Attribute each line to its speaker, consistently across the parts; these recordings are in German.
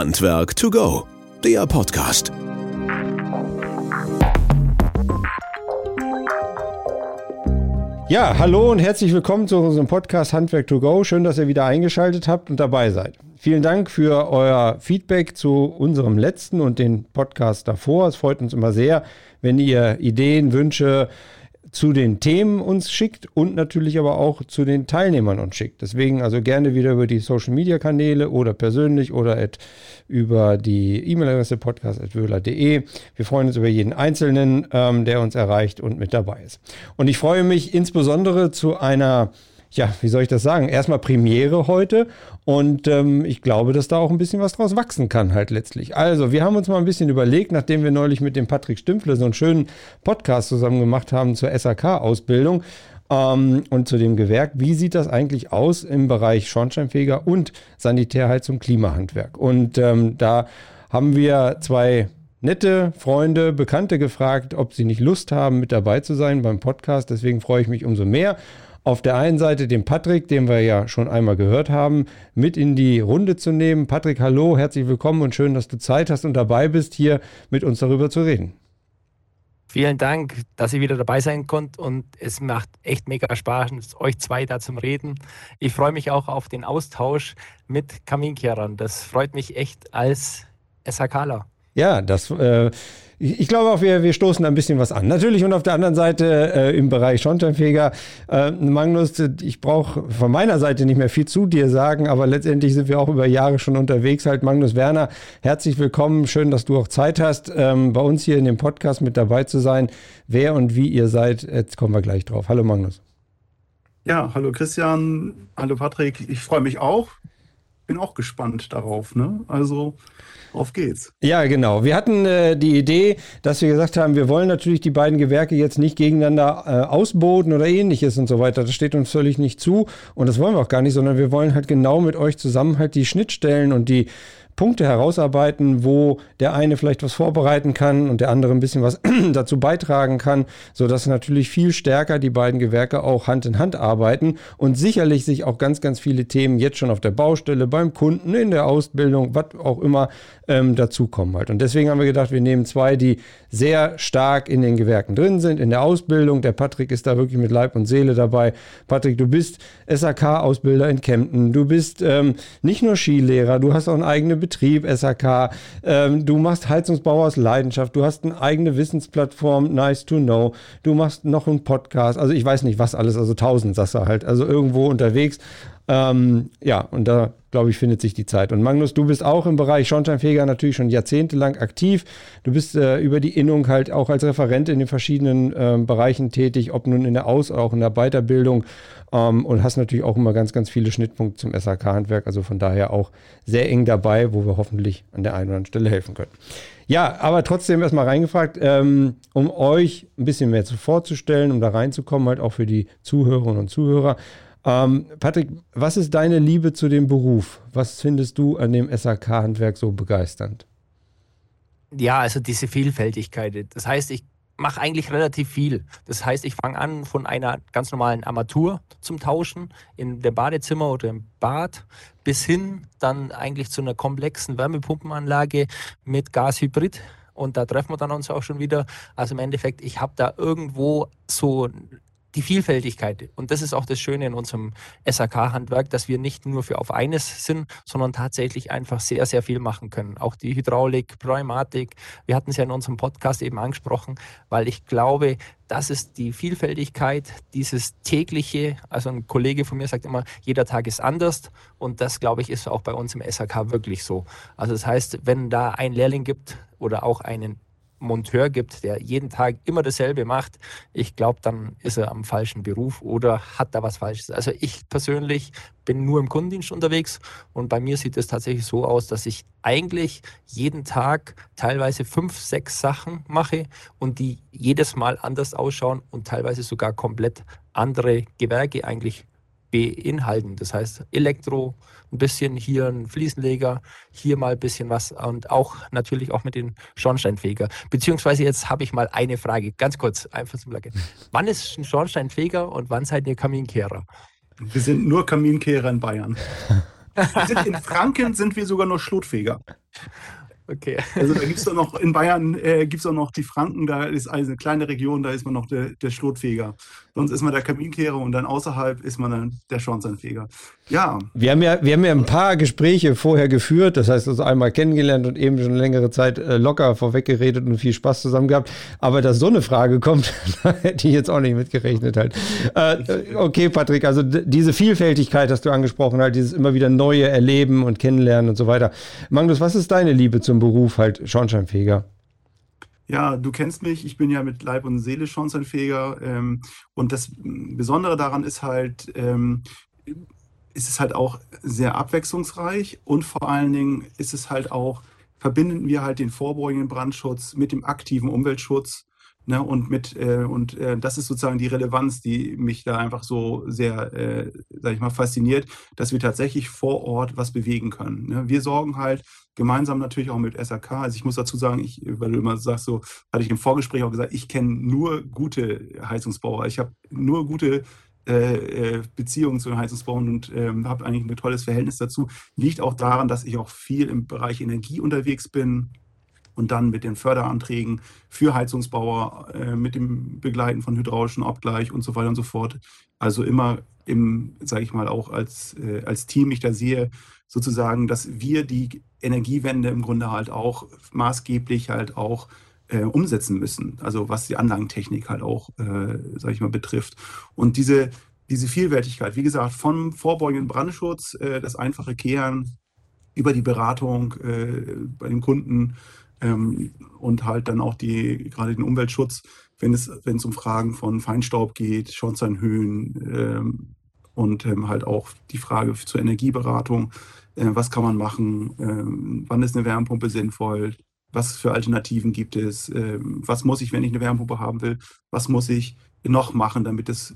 Speaker 1: Handwerk to go, der Podcast.
Speaker 2: Ja, hallo und herzlich willkommen zu unserem Podcast Handwerk to go. Schön, dass ihr wieder eingeschaltet habt und dabei seid. Vielen Dank für euer Feedback zu unserem letzten und den Podcast davor. Es freut uns immer sehr, wenn ihr Ideen, Wünsche, zu den Themen uns schickt und natürlich aber auch zu den Teilnehmern uns schickt. Deswegen also gerne wieder über die Social Media Kanäle oder persönlich oder at, über die E-Mail-Adresse podcast.wöhler.de. Wir freuen uns über jeden Einzelnen, ähm, der uns erreicht und mit dabei ist. Und ich freue mich insbesondere zu einer ja, wie soll ich das sagen? Erstmal Premiere heute und ähm, ich glaube, dass da auch ein bisschen was draus wachsen kann halt letztlich. Also, wir haben uns mal ein bisschen überlegt, nachdem wir neulich mit dem Patrick Stümpfle so einen schönen Podcast zusammen gemacht haben zur SAK-Ausbildung ähm, und zu dem Gewerk, wie sieht das eigentlich aus im Bereich Schornsteinfeger und Sanitärheizung Klimahandwerk? Und ähm, da haben wir zwei nette Freunde, Bekannte gefragt, ob sie nicht Lust haben, mit dabei zu sein beim Podcast. Deswegen freue ich mich umso mehr auf der einen Seite den Patrick, den wir ja schon einmal gehört haben, mit in die Runde zu nehmen. Patrick, hallo, herzlich willkommen und schön, dass du Zeit hast und dabei bist, hier mit uns darüber zu reden.
Speaker 3: Vielen Dank, dass ihr wieder dabei sein konnte und es macht echt mega Spaß, euch zwei da zum Reden. Ich freue mich auch auf den Austausch mit Kaminkehrern. Das freut mich echt als SHKler.
Speaker 2: Ja, das äh, ich glaube auch, wir, wir stoßen da ein bisschen was an. Natürlich und auf der anderen Seite äh, im Bereich Schornsteinfeger, äh, Magnus, ich brauche von meiner Seite nicht mehr viel zu dir sagen, aber letztendlich sind wir auch über Jahre schon unterwegs. Halt, Magnus Werner, herzlich willkommen. Schön, dass du auch Zeit hast, ähm, bei uns hier in dem Podcast mit dabei zu sein. Wer und wie ihr seid, jetzt kommen wir gleich drauf. Hallo Magnus.
Speaker 4: Ja, hallo Christian, hallo Patrick. Ich freue mich auch. Bin auch gespannt darauf. Ne? Also auf geht's.
Speaker 2: Ja, genau. Wir hatten äh, die Idee, dass wir gesagt haben, wir wollen natürlich die beiden Gewerke jetzt nicht gegeneinander äh, ausboten oder ähnliches und so weiter. Das steht uns völlig nicht zu und das wollen wir auch gar nicht, sondern wir wollen halt genau mit euch zusammen halt die Schnittstellen und die Punkte herausarbeiten, wo der eine vielleicht was vorbereiten kann und der andere ein bisschen was dazu beitragen kann, sodass natürlich viel stärker die beiden Gewerke auch Hand in Hand arbeiten und sicherlich sich auch ganz, ganz viele Themen jetzt schon auf der Baustelle, beim Kunden, in der Ausbildung, was auch immer ähm, dazukommen halt. Und deswegen haben wir gedacht, wir nehmen zwei, die sehr stark in den Gewerken drin sind, in der Ausbildung. Der Patrick ist da wirklich mit Leib und Seele dabei. Patrick, du bist SAK-Ausbilder in Kempten. Du bist ähm, nicht nur Skilehrer, du hast auch eine eigene Betrieb Betrieb, SAK, ähm, du machst Heizungsbau aus Leidenschaft, du hast eine eigene Wissensplattform, nice to know, du machst noch einen Podcast, also ich weiß nicht was alles, also tausend du halt, also irgendwo unterwegs. Ähm, ja, und da glaube ich, findet sich die Zeit. Und Magnus, du bist auch im Bereich Schornsteinfeger natürlich schon jahrzehntelang aktiv. Du bist äh, über die Innung halt auch als Referent in den verschiedenen äh, Bereichen tätig, ob nun in der Aus-, auch in der Weiterbildung ähm, und hast natürlich auch immer ganz, ganz viele Schnittpunkte zum SAK-Handwerk. Also von daher auch sehr eng dabei, wo wir hoffentlich an der einen oder anderen Stelle helfen können. Ja, aber trotzdem erstmal reingefragt, ähm, um euch ein bisschen mehr vorzustellen, um da reinzukommen, halt auch für die Zuhörerinnen und Zuhörer. Ähm, Patrick, was ist deine Liebe zu dem Beruf? Was findest du an dem SAK-Handwerk so begeisternd?
Speaker 3: Ja, also diese Vielfältigkeit. Das heißt, ich mache eigentlich relativ viel. Das heißt, ich fange an von einer ganz normalen Armatur zum Tauschen in dem Badezimmer oder im Bad bis hin dann eigentlich zu einer komplexen Wärmepumpenanlage mit Gashybrid. Und da treffen wir dann uns auch schon wieder. Also im Endeffekt, ich habe da irgendwo so die Vielfältigkeit. Und das ist auch das Schöne in unserem SAK-Handwerk, dass wir nicht nur für auf eines sind, sondern tatsächlich einfach sehr, sehr viel machen können. Auch die Hydraulik, Pneumatik. Wir hatten es ja in unserem Podcast eben angesprochen, weil ich glaube, das ist die Vielfältigkeit, dieses tägliche. Also ein Kollege von mir sagt immer, jeder Tag ist anders. Und das, glaube ich, ist auch bei uns im SAK wirklich so. Also das heißt, wenn da ein Lehrling gibt oder auch einen Monteur gibt, der jeden Tag immer dasselbe macht, ich glaube, dann ist er am falschen Beruf oder hat da was Falsches. Also ich persönlich bin nur im Kundendienst unterwegs und bei mir sieht es tatsächlich so aus, dass ich eigentlich jeden Tag teilweise fünf, sechs Sachen mache und die jedes Mal anders ausschauen und teilweise sogar komplett andere Gewerke eigentlich beinhalten. Das heißt, Elektro, ein bisschen hier ein Fliesenleger, hier mal ein bisschen was und auch natürlich auch mit den Schornsteinfeger. Beziehungsweise jetzt habe ich mal eine Frage, ganz kurz, einfach zum Lage. Wann ist ein Schornsteinfeger und wann seid ihr Kaminkehrer?
Speaker 4: Wir sind nur Kaminkehrer in Bayern. in Franken sind wir sogar nur Schlotfeger. Okay. Also da gibt es doch noch, in Bayern äh, gibt es auch noch die Franken, da ist eine kleine Region, da ist man noch der, der Schlotfeger. Sonst ist man der Kaminkehrer und dann außerhalb ist man dann der Schornsteinfeger. Ja.
Speaker 2: Wir haben ja, wir haben ja ein paar Gespräche vorher geführt, das heißt also einmal kennengelernt und eben schon längere Zeit äh, locker vorweg geredet und viel Spaß zusammen gehabt. Aber dass so eine Frage kommt, da hätte ich jetzt auch nicht mitgerechnet halt. Äh, okay, Patrick, also diese Vielfältigkeit hast du angesprochen, halt dieses immer wieder neue Erleben und Kennenlernen und so weiter. Magnus, was ist deine Liebe zum Beruf halt Schornsteinfeger?
Speaker 4: Ja, du kennst mich, ich bin ja mit Leib und Seele Schornsteinfeger. Ähm, und das Besondere daran ist halt, ähm, ist es halt auch sehr abwechslungsreich und vor allen Dingen ist es halt auch, verbinden wir halt den vorbeugenden Brandschutz mit dem aktiven Umweltschutz Ne, und mit äh, und äh, das ist sozusagen die Relevanz, die mich da einfach so sehr, äh, sag ich mal, fasziniert, dass wir tatsächlich vor Ort was bewegen können. Ne? Wir sorgen halt gemeinsam natürlich auch mit SAK. Also ich muss dazu sagen, ich, weil du immer sagst, so hatte ich im Vorgespräch auch gesagt, ich kenne nur gute Heizungsbauer. Ich habe nur gute äh, äh, Beziehungen zu den Heizungsbauern und ähm, habe eigentlich ein tolles Verhältnis dazu. Liegt auch daran, dass ich auch viel im Bereich Energie unterwegs bin und dann mit den Förderanträgen für Heizungsbauer, äh, mit dem Begleiten von hydraulischen Abgleich und so weiter und so fort. Also immer im, sage ich mal, auch als, äh, als Team ich da sehe, sozusagen, dass wir die Energiewende im Grunde halt auch maßgeblich halt auch äh, umsetzen müssen. Also was die Anlagentechnik halt auch, äh, sage ich mal, betrifft. Und diese, diese Vielfältigkeit, wie gesagt, vom vorbeugenden Brandschutz, äh, das einfache Kehren über die Beratung äh, bei den Kunden, ähm, und halt dann auch die, gerade den Umweltschutz, wenn es, wenn es um Fragen von Feinstaub geht, Schornsteinhöhen ähm, und ähm, halt auch die Frage zur Energieberatung, äh, was kann man machen, ähm, wann ist eine Wärmepumpe sinnvoll, was für Alternativen gibt es, ähm, was muss ich, wenn ich eine Wärmepumpe haben will, was muss ich noch machen, damit es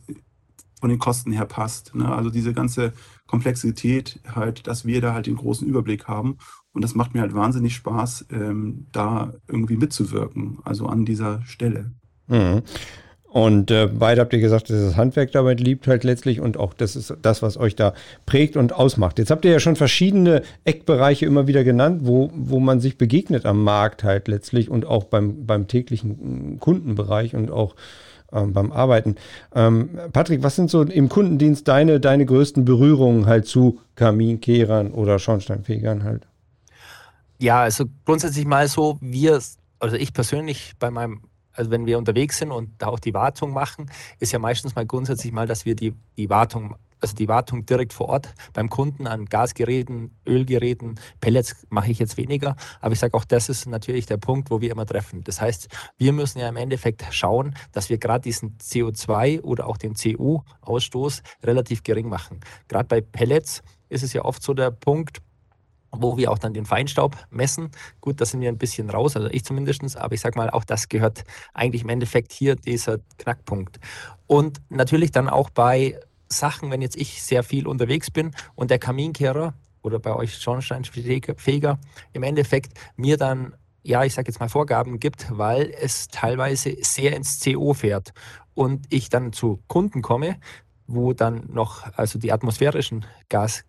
Speaker 4: von den Kosten her passt. Ne? Also diese ganze Komplexität halt, dass wir da halt den großen Überblick haben und das macht mir halt wahnsinnig Spaß, ähm, da irgendwie mitzuwirken, also an dieser Stelle.
Speaker 2: Mhm. Und äh, beide habt ihr gesagt, dass das Handwerk dabei liebt halt letztlich und auch das ist das, was euch da prägt und ausmacht. Jetzt habt ihr ja schon verschiedene Eckbereiche immer wieder genannt, wo, wo man sich begegnet am Markt halt letztlich und auch beim, beim täglichen Kundenbereich und auch ähm, beim Arbeiten. Ähm, Patrick, was sind so im Kundendienst deine, deine größten Berührungen halt zu Kaminkehrern oder Schornsteinfegern halt?
Speaker 3: Ja, also grundsätzlich mal so, wir, also ich persönlich bei meinem, also wenn wir unterwegs sind und da auch die Wartung machen, ist ja meistens mal grundsätzlich mal, dass wir die, die Wartung, also die Wartung direkt vor Ort beim Kunden an Gasgeräten, Ölgeräten, Pellets mache ich jetzt weniger, aber ich sage auch, das ist natürlich der Punkt, wo wir immer treffen. Das heißt, wir müssen ja im Endeffekt schauen, dass wir gerade diesen CO2 oder auch den CO-Ausstoß relativ gering machen. Gerade bei Pellets ist es ja oft so der Punkt, wo wir auch dann den Feinstaub messen. Gut, da sind wir ein bisschen raus, also ich zumindest, aber ich sage mal, auch das gehört eigentlich im Endeffekt hier dieser Knackpunkt. Und natürlich dann auch bei Sachen, wenn jetzt ich sehr viel unterwegs bin und der Kaminkehrer oder bei euch Schornsteinfeger im Endeffekt mir dann ja, ich sage jetzt mal Vorgaben gibt, weil es teilweise sehr ins CO fährt und ich dann zu Kunden komme, wo dann noch also die atmosphärischen Gas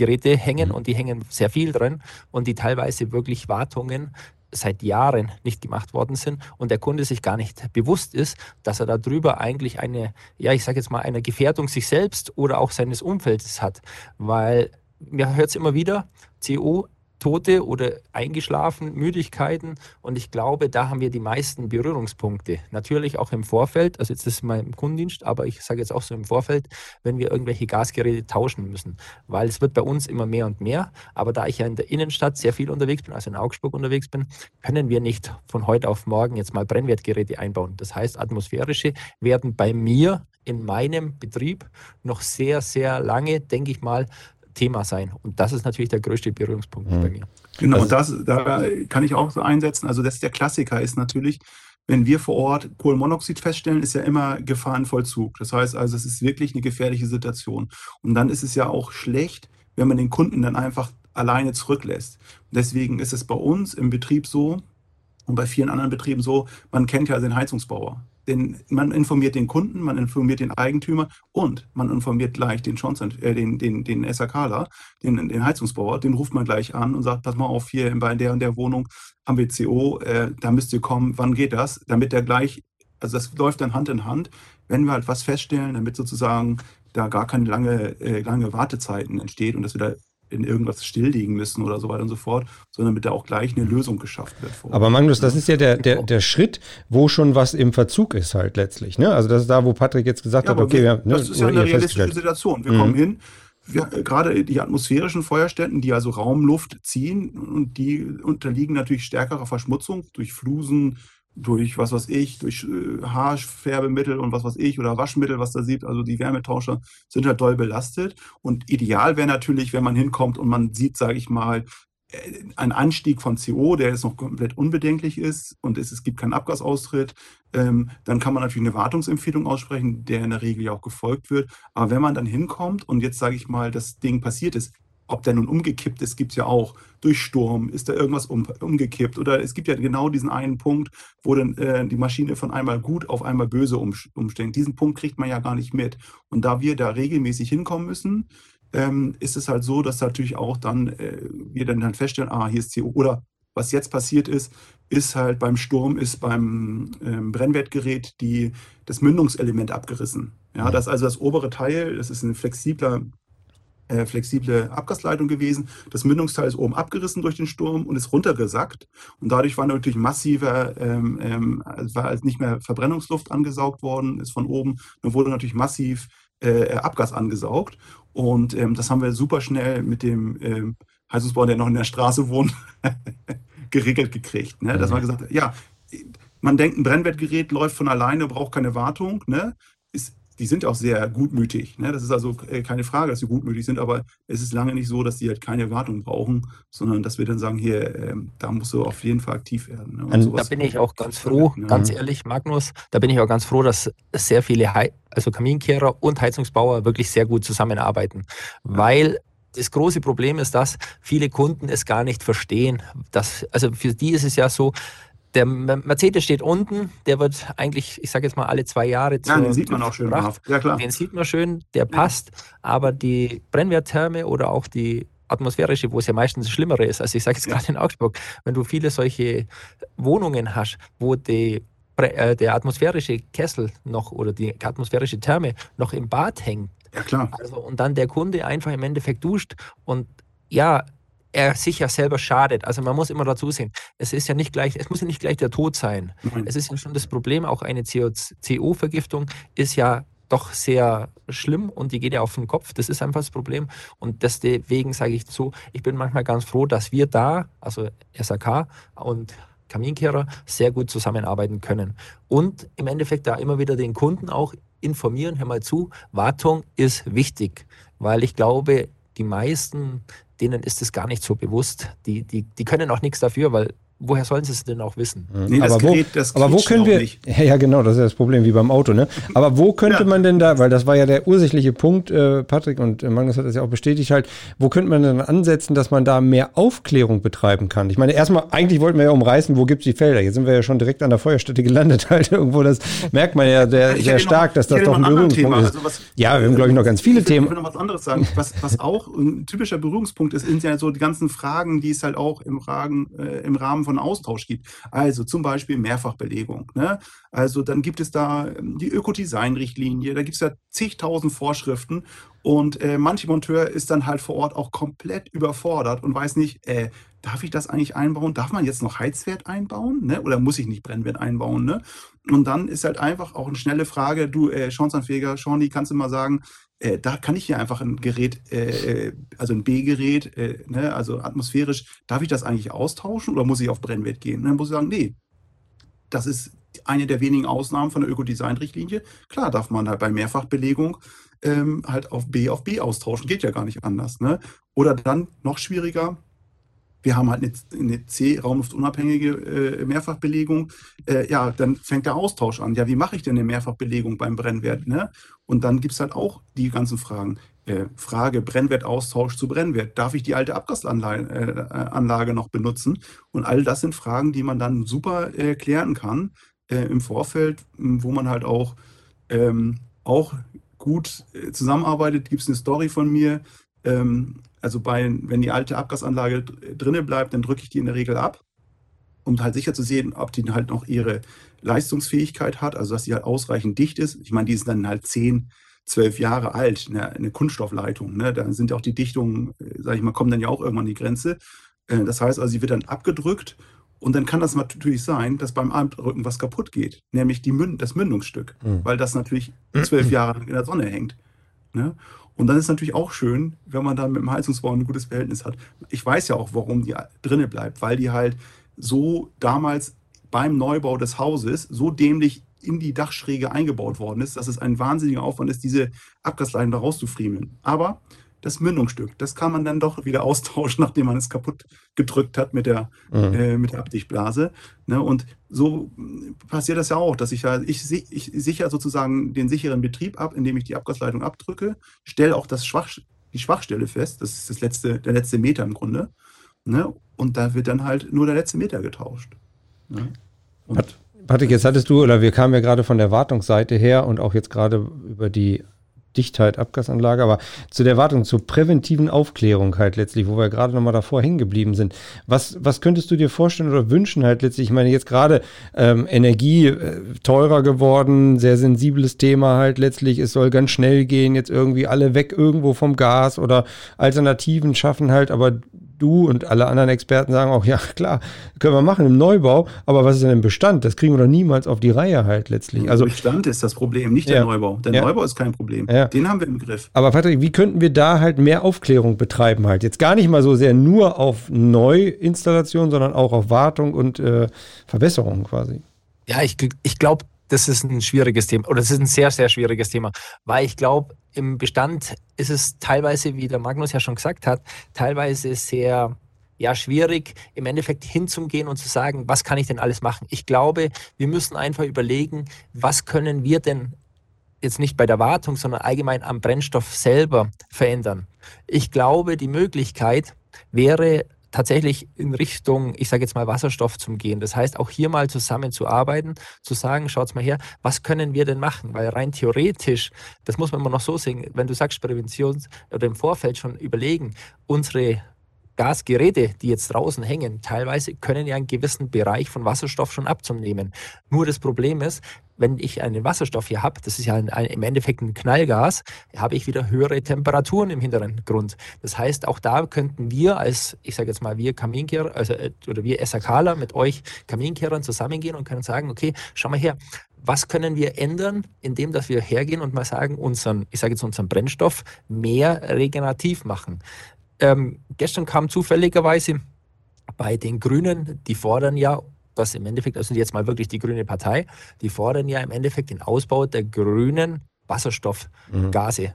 Speaker 3: Geräte hängen mhm. und die hängen sehr viel drin und die teilweise wirklich Wartungen seit Jahren nicht gemacht worden sind und der Kunde sich gar nicht bewusst ist, dass er darüber eigentlich eine, ja, ich sage jetzt mal, eine Gefährdung sich selbst oder auch seines Umfeldes hat. Weil mir hört es immer wieder, CO Tote oder eingeschlafen, Müdigkeiten. Und ich glaube, da haben wir die meisten Berührungspunkte. Natürlich auch im Vorfeld, also jetzt ist es mal im Kundendienst, aber ich sage jetzt auch so im Vorfeld, wenn wir irgendwelche Gasgeräte tauschen müssen. Weil es wird bei uns immer mehr und mehr. Aber da ich ja in der Innenstadt sehr viel unterwegs bin, also in Augsburg unterwegs bin, können wir nicht von heute auf morgen jetzt mal Brennwertgeräte einbauen. Das heißt, atmosphärische werden bei mir in meinem Betrieb noch sehr, sehr lange, denke ich mal, Thema sein. Und das ist natürlich der größte Berührungspunkt mhm. bei mir.
Speaker 4: Genau, also, das, da kann ich auch so einsetzen. Also das der Klassiker ist natürlich, wenn wir vor Ort Kohlenmonoxid feststellen, ist ja immer Gefahr in Vollzug. Das heißt also, es ist wirklich eine gefährliche Situation. Und dann ist es ja auch schlecht, wenn man den Kunden dann einfach alleine zurücklässt. Deswegen ist es bei uns im Betrieb so und bei vielen anderen Betrieben so, man kennt ja den Heizungsbauer. Den, man informiert den Kunden, man informiert den Eigentümer und man informiert gleich den Johnson, äh, den, den, den SAKler, den, den Heizungsbauer, den ruft man gleich an und sagt, pass mal auf, hier bei der und der Wohnung haben wir CO, äh, da müsst ihr kommen, wann geht das? Damit der gleich, also das läuft dann Hand in Hand, wenn wir halt was feststellen, damit sozusagen da gar keine lange, äh, lange Wartezeiten entsteht und dass wir da in irgendwas stilllegen müssen oder so weiter und so fort, sondern mit der auch gleich eine Lösung geschafft wird.
Speaker 2: Aber Magnus, das ist ja der, der, der Schritt, wo schon was im Verzug ist halt letztlich. Ne? Also das ist da, wo Patrick jetzt gesagt ja, hat, okay, wir,
Speaker 4: ne, das ist ja eine realistische Situation. Wir mhm. kommen hin, wir, gerade die atmosphärischen Feuerstätten, die also Raumluft ziehen und die unterliegen natürlich stärkerer Verschmutzung durch Flusen, durch was weiß ich, durch äh, Haarfärbemittel und was weiß ich oder Waschmittel, was da sieht. Also die Wärmetauscher sind halt doll belastet. Und ideal wäre natürlich, wenn man hinkommt und man sieht, sage ich mal, äh, ein Anstieg von CO, der jetzt noch komplett unbedenklich ist und es, es gibt keinen Abgasaustritt, ähm, dann kann man natürlich eine Wartungsempfehlung aussprechen, der in der Regel ja auch gefolgt wird. Aber wenn man dann hinkommt und jetzt sage ich mal, das Ding passiert ist, ob der nun umgekippt ist, gibt es ja auch. Durch Sturm ist da irgendwas um, umgekippt. Oder es gibt ja genau diesen einen Punkt, wo dann äh, die Maschine von einmal gut auf einmal böse um, umstellt. Diesen Punkt kriegt man ja gar nicht mit. Und da wir da regelmäßig hinkommen müssen, ähm, ist es halt so, dass natürlich auch dann äh, wir dann, dann feststellen, ah, hier ist CO. Oder was jetzt passiert ist, ist halt beim Sturm, ist beim ähm, Brennwertgerät die, das Mündungselement abgerissen. Ja, das ist also das obere Teil, das ist ein flexibler äh, flexible Abgasleitung gewesen. Das Mündungsteil ist oben abgerissen durch den Sturm und ist runtergesackt. Und dadurch war natürlich massiver, ähm, ähm, war also nicht mehr Verbrennungsluft angesaugt worden, ist von oben. Dann wurde natürlich massiv äh, Abgas angesaugt. Und ähm, das haben wir super schnell mit dem ähm, Heizungsbauer, der noch in der Straße wohnt, geregelt gekriegt. Ne? Dass man gesagt hat, ja, man denkt, ein Brennwertgerät läuft von alleine, braucht keine Wartung. Ne? Die sind auch sehr gutmütig. Ne? Das ist also äh, keine Frage, dass sie gutmütig sind, aber es ist lange nicht so, dass die halt keine Wartung brauchen, sondern dass wir dann sagen, hier, äh, da musst du auf jeden Fall aktiv werden.
Speaker 3: Ne? da bin ich auch ganz froh, ne? ganz ehrlich, Magnus, da bin ich auch ganz froh, dass sehr viele He also Kaminkehrer und Heizungsbauer wirklich sehr gut zusammenarbeiten, weil das große Problem ist, dass viele Kunden es gar nicht verstehen. Dass, also für die ist es ja so, der Mercedes steht unten, der wird eigentlich, ich sage jetzt mal, alle zwei Jahre
Speaker 4: zu. Ja, den sieht man auch schön
Speaker 3: drauf. Ja, klar. Den sieht man schön, der passt. Aber die Brennwerttherme oder auch die atmosphärische, wo es ja meistens das Schlimmere ist. Also ich sage jetzt ja. gerade in Augsburg, wenn du viele solche Wohnungen hast, wo die, äh, der atmosphärische Kessel noch oder die atmosphärische Therme noch im Bad hängt.
Speaker 4: Ja, klar.
Speaker 3: Also, und dann der Kunde einfach im Endeffekt duscht und ja, er sich ja selber schadet. Also man muss immer dazu sehen, es ist ja nicht gleich, es muss ja nicht gleich der Tod sein. Nein. Es ist ja schon das Problem, auch eine CO-Vergiftung ist ja doch sehr schlimm und die geht ja auf den Kopf. Das ist einfach das Problem. Und deswegen sage ich so, ich bin manchmal ganz froh, dass wir da, also SAK und Kaminkehrer, sehr gut zusammenarbeiten können. Und im Endeffekt da immer wieder den Kunden auch informieren, hör mal zu, Wartung ist wichtig, weil ich glaube, die meisten denen ist es gar nicht so bewusst. Die, die, die können auch nichts dafür, weil woher sollen sie es denn auch wissen?
Speaker 2: Nee, aber, Gerät, wo, aber wo können wir, ja, ja, genau, das ist das Problem wie beim Auto, ne? Aber wo könnte ja. man denn da, weil das war ja der ursächliche Punkt, äh, Patrick und äh, Magnus hat das ja auch bestätigt halt, wo könnte man denn ansetzen, dass man da mehr Aufklärung betreiben kann? Ich meine, erstmal, eigentlich wollten wir ja umreißen, wo gibt es die Felder? Jetzt sind wir ja schon direkt an der Feuerstätte gelandet halt irgendwo, das merkt man ja sehr, sehr stark, noch, dass das doch ein Berührungspunkt ist. Also was, ja, wir haben glaube ich noch ganz viele
Speaker 4: ich
Speaker 2: Themen.
Speaker 4: Ich will noch was anderes sagen, was, was auch ein typischer Berührungspunkt ist, sind ja so die ganzen Fragen, die es halt auch im, Rahmen, äh, im Rahmen von von Austausch gibt. Also zum Beispiel Mehrfachbelegung. Ne? Also dann gibt es da ähm, die Ökodesign-Richtlinie, da gibt es ja zigtausend Vorschriften und äh, manche Monteur ist dann halt vor Ort auch komplett überfordert und weiß nicht, äh, darf ich das eigentlich einbauen? Darf man jetzt noch Heizwert einbauen? Ne? Oder muss ich nicht Brennwert einbauen? Ne? Und dann ist halt einfach auch eine schnelle Frage, du äh, Schornsteinfeger, Shawnee, kannst du mal sagen, äh, da kann ich hier einfach ein Gerät, äh, äh, also ein B-Gerät, äh, ne, also atmosphärisch, darf ich das eigentlich austauschen oder muss ich auf Brennwert gehen? Und dann muss ich sagen, nee, das ist eine der wenigen Ausnahmen von der Ökodesign-Richtlinie. Klar darf man halt bei Mehrfachbelegung ähm, halt auf B auf B austauschen, geht ja gar nicht anders. Ne? Oder dann noch schwieriger, wir haben halt eine, eine C-raumluftunabhängige äh, Mehrfachbelegung, äh, ja, dann fängt der Austausch an. Ja, wie mache ich denn eine Mehrfachbelegung beim Brennwert? Ne? Und dann gibt es halt auch die ganzen Fragen. Äh, Frage Brennwertaustausch zu Brennwert. Darf ich die alte Abgasanlage äh, noch benutzen? Und all das sind Fragen, die man dann super klären kann, äh, im Vorfeld, wo man halt auch, ähm, auch gut zusammenarbeitet. Gibt es eine Story von mir. Ähm, also bei, wenn die alte Abgasanlage drinnen bleibt, dann drücke ich die in der Regel ab, um halt sicher zu sehen, ob die halt noch ihre Leistungsfähigkeit hat, also dass sie halt ausreichend dicht ist. Ich meine, die ist dann halt 10, 12 Jahre alt, eine, eine Kunststoffleitung. Ne? Da sind auch die Dichtungen, äh, sage ich mal, kommen dann ja auch irgendwann an die Grenze. Äh, das heißt also, sie wird dann abgedrückt und dann kann das natürlich sein, dass beim Abdrücken was kaputt geht, nämlich die Münd das Mündungsstück, mhm. weil das natürlich zwölf Jahre in der Sonne hängt. Ne? Und dann ist natürlich auch schön, wenn man dann mit dem Heizungsbau ein gutes Verhältnis hat. Ich weiß ja auch, warum die drinnen bleibt, weil die halt so damals beim Neubau des Hauses so dämlich in die Dachschräge eingebaut worden ist, dass es ein wahnsinniger Aufwand ist, diese Abgasleiten da rauszufriemeln. Aber das Mündungsstück, das kann man dann doch wieder austauschen, nachdem man es kaputt gedrückt hat mit der, mhm. äh, mit der Abdichtblase. Ne? Und so passiert das ja auch, dass ich ja, ich, ich sichere sozusagen den sicheren Betrieb ab, indem ich die Abgasleitung abdrücke, stelle auch das Schwach, die Schwachstelle fest, das ist das letzte, der letzte Meter im Grunde. Ne? Und da wird dann halt nur der letzte Meter getauscht. Ne?
Speaker 2: Und Patrick, jetzt hattest du, oder wir kamen ja gerade von der Wartungsseite her und auch jetzt gerade über die Dichtheit Abgasanlage, aber zu der Wartung, zur präventiven Aufklärung halt letztlich, wo wir gerade nochmal davor hängen geblieben sind. Was, was könntest du dir vorstellen oder wünschen halt letztlich? Ich meine, jetzt gerade ähm, Energie äh, teurer geworden, sehr sensibles Thema halt letztlich. Es soll ganz schnell gehen, jetzt irgendwie alle weg irgendwo vom Gas oder Alternativen schaffen halt, aber du und alle anderen Experten sagen auch, ja klar, können wir machen im Neubau, aber was ist denn im Bestand? Das kriegen wir doch niemals auf die Reihe halt letztlich.
Speaker 4: Also Bestand ist das Problem, nicht der ja. Neubau. Der ja. Neubau ist kein Problem. Ja. Den haben wir im Griff.
Speaker 2: Aber Patrick, wie könnten wir da halt mehr Aufklärung betreiben halt? Jetzt gar nicht mal so sehr nur auf Neuinstallation, sondern auch auf Wartung und äh, Verbesserung quasi.
Speaker 3: Ja, ich, ich glaube, das ist ein schwieriges Thema oder das ist ein sehr, sehr schwieriges Thema, weil ich glaube, im Bestand ist es teilweise, wie der Magnus ja schon gesagt hat, teilweise sehr ja, schwierig, im Endeffekt hinzugehen und zu sagen, was kann ich denn alles machen? Ich glaube, wir müssen einfach überlegen, was können wir denn jetzt nicht bei der Wartung, sondern allgemein am Brennstoff selber verändern. Ich glaube, die Möglichkeit wäre tatsächlich in Richtung, ich sage jetzt mal, Wasserstoff zum Gehen. Das heißt, auch hier mal zusammenzuarbeiten, zu sagen, schaut's mal her, was können wir denn machen? Weil rein theoretisch, das muss man immer noch so sehen, wenn du sagst Prävention oder im Vorfeld schon überlegen, unsere Gasgeräte, die jetzt draußen hängen, teilweise können ja einen gewissen Bereich von Wasserstoff schon abzunehmen. Nur das Problem ist, wenn ich einen Wasserstoff hier habe, das ist ja ein, ein, im Endeffekt ein Knallgas, habe ich wieder höhere Temperaturen im Hintergrund. Das heißt, auch da könnten wir als, ich sage jetzt mal, wir Kaminkehrer, also, äh, oder wir SAKler mit euch Kaminkehrern zusammengehen und können sagen, okay, schau mal her, was können wir ändern, indem dass wir hergehen und mal sagen, unseren, ich sage jetzt unseren Brennstoff mehr regenerativ machen. Ähm, gestern kam zufälligerweise bei den Grünen, die fordern ja, dass im Endeffekt, das sind jetzt mal wirklich die Grüne Partei, die fordern ja im Endeffekt den Ausbau der grünen Wasserstoffgase. Mhm.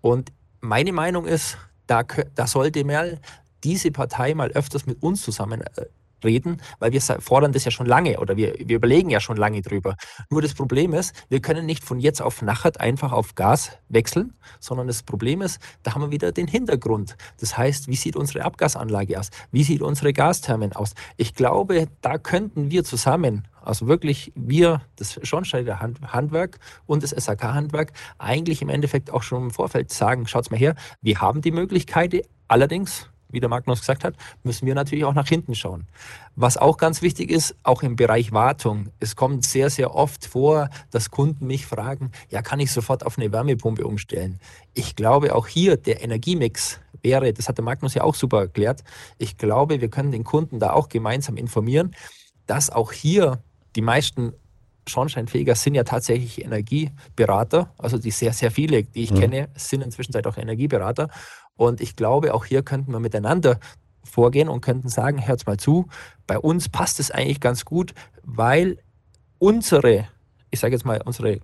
Speaker 3: Und meine Meinung ist, da, da sollte mal diese Partei mal öfters mit uns zusammen äh, reden, weil wir fordern das ja schon lange oder wir, wir überlegen ja schon lange drüber. Nur das Problem ist, wir können nicht von jetzt auf nachher einfach auf Gas wechseln, sondern das Problem ist, da haben wir wieder den Hintergrund. Das heißt, wie sieht unsere Abgasanlage aus? Wie sieht unsere Gasthermen aus? Ich glaube, da könnten wir zusammen also wirklich wir, das Schornsteiger Handwerk und das SAK-Handwerk, eigentlich im Endeffekt auch schon im Vorfeld sagen, schaut's mal her, wir haben die Möglichkeit, allerdings wie der Magnus gesagt hat, müssen wir natürlich auch nach hinten schauen. Was auch ganz wichtig ist, auch im Bereich Wartung. Es kommt sehr, sehr oft vor, dass Kunden mich fragen, ja, kann ich sofort auf eine Wärmepumpe umstellen? Ich glaube, auch hier der Energiemix wäre, das hat der Magnus ja auch super erklärt, ich glaube, wir können den Kunden da auch gemeinsam informieren, dass auch hier die meisten Schornsteinfeger sind ja tatsächlich Energieberater, also die sehr, sehr viele, die ich mhm. kenne, sind inzwischen auch Energieberater. Und ich glaube, auch hier könnten wir miteinander vorgehen und könnten sagen, hört mal zu, bei uns passt es eigentlich ganz gut, weil unsere, ich sage jetzt mal, unsere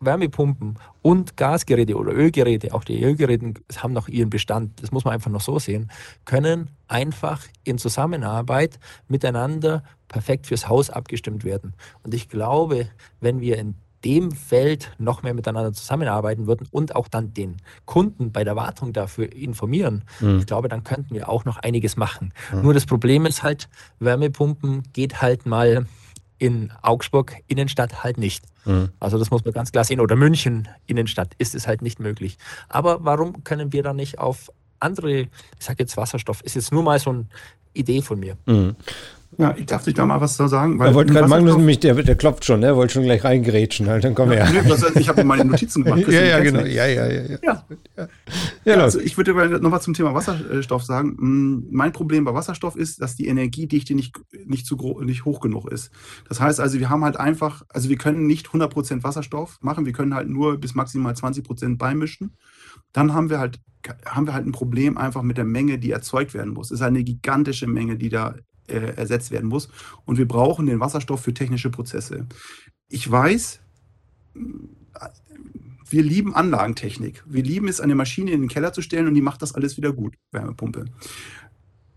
Speaker 3: Wärmepumpen und Gasgeräte oder Ölgeräte, auch die Ölgeräte haben noch ihren Bestand, das muss man einfach noch so sehen, können einfach in Zusammenarbeit miteinander perfekt fürs Haus abgestimmt werden. Und ich glaube, wenn wir in dem Feld noch mehr miteinander zusammenarbeiten würden und auch dann den Kunden bei der Wartung dafür informieren, mhm. ich glaube, dann könnten wir auch noch einiges machen. Mhm. Nur das Problem ist halt, Wärmepumpen geht halt mal In Augsburg Innenstadt halt nicht. Mhm. Also das muss man ganz klar sehen. Oder München Innenstadt ist es halt nicht möglich. Aber warum können wir dann nicht auf andere, ich sage jetzt Wasserstoff, ist jetzt nur mal so eine Idee von mir.
Speaker 4: Ja, ich darf dich da mal was zu sagen.
Speaker 2: Weil er wollte gerade Magnus nämlich, der, der klopft schon, er wollte schon gleich reingrätschen, halt, dann kommen ja, wir ja.
Speaker 4: Nee, ich habe meine Notizen gemacht.
Speaker 2: ja, ja, genau. Ja, ja, ja. ja. ja.
Speaker 4: ja. ja also ich würde nochmal zum Thema Wasserstoff sagen. Hm, mein Problem bei Wasserstoff ist, dass die Energiedichte nicht, nicht, zu nicht hoch genug ist. Das heißt also, wir haben halt einfach, also wir können nicht 100% Wasserstoff machen, wir können halt nur bis maximal 20% beimischen. Dann haben wir halt haben wir halt ein Problem einfach mit der Menge, die erzeugt werden muss. Es ist eine gigantische Menge, die da äh, ersetzt werden muss. Und wir brauchen den Wasserstoff für technische Prozesse. Ich weiß, wir lieben Anlagentechnik. Wir lieben es, eine Maschine in den Keller zu stellen und die macht das alles wieder gut, Wärmepumpe.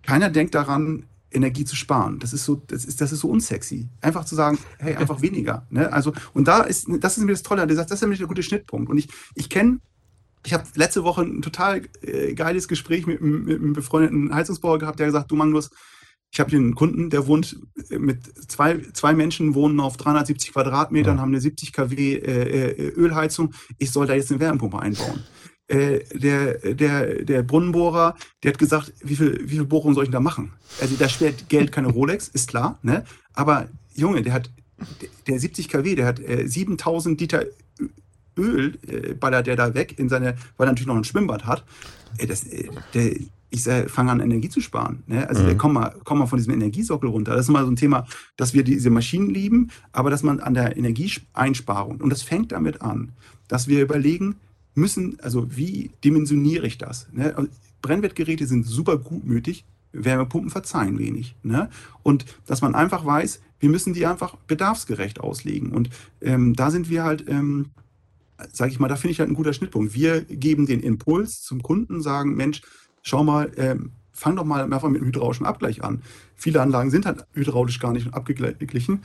Speaker 4: Keiner denkt daran, Energie zu sparen. Das ist so, das ist, das ist so unsexy. Einfach zu sagen, hey, einfach weniger. Ne? Also, und da ist, das ist mir das Tolle. Das ist nämlich der gute Schnittpunkt. Und ich, ich kenne ich habe letzte Woche ein total äh, geiles Gespräch mit, mit, einem befreundeten Heizungsbauer gehabt, der gesagt, du Magnus, ich habe hier einen Kunden, der wohnt äh, mit zwei, zwei Menschen, wohnen auf 370 Quadratmetern, ja. haben eine 70 kW äh, äh, Ölheizung. Ich soll da jetzt eine Wärmepumpe einbauen. Äh, der, der, der Brunnenbohrer, der hat gesagt, wie viel, wie viel Bohrungen soll ich denn da machen? Also da schwert Geld keine Rolex, ist klar, ne? Aber Junge, der hat, der 70 kW, der hat äh, 7000 Liter Öl, äh, ballert der da weg in seine, weil er natürlich noch ein Schwimmbad hat. Äh, das, der, ich fange an, Energie zu sparen. Ne? Also mhm. komm, mal, komm mal von diesem Energiesockel runter. Das ist mal so ein Thema, dass wir diese Maschinen lieben, aber dass man an der Energieeinsparung, und das fängt damit an, dass wir überlegen müssen, also wie dimensioniere ich das? Ne? Brennwertgeräte sind super gutmütig, Wärmepumpen verzeihen wenig. Ne? Und dass man einfach weiß, wir müssen die einfach bedarfsgerecht auslegen. Und ähm, da sind wir halt... Ähm, sage ich mal, da finde ich halt ein guter Schnittpunkt. Wir geben den Impuls zum Kunden, sagen, Mensch, schau mal, ähm, fang doch mal einfach mit einem hydraulischen Abgleich an. Viele Anlagen sind halt hydraulisch gar nicht abgeglichen.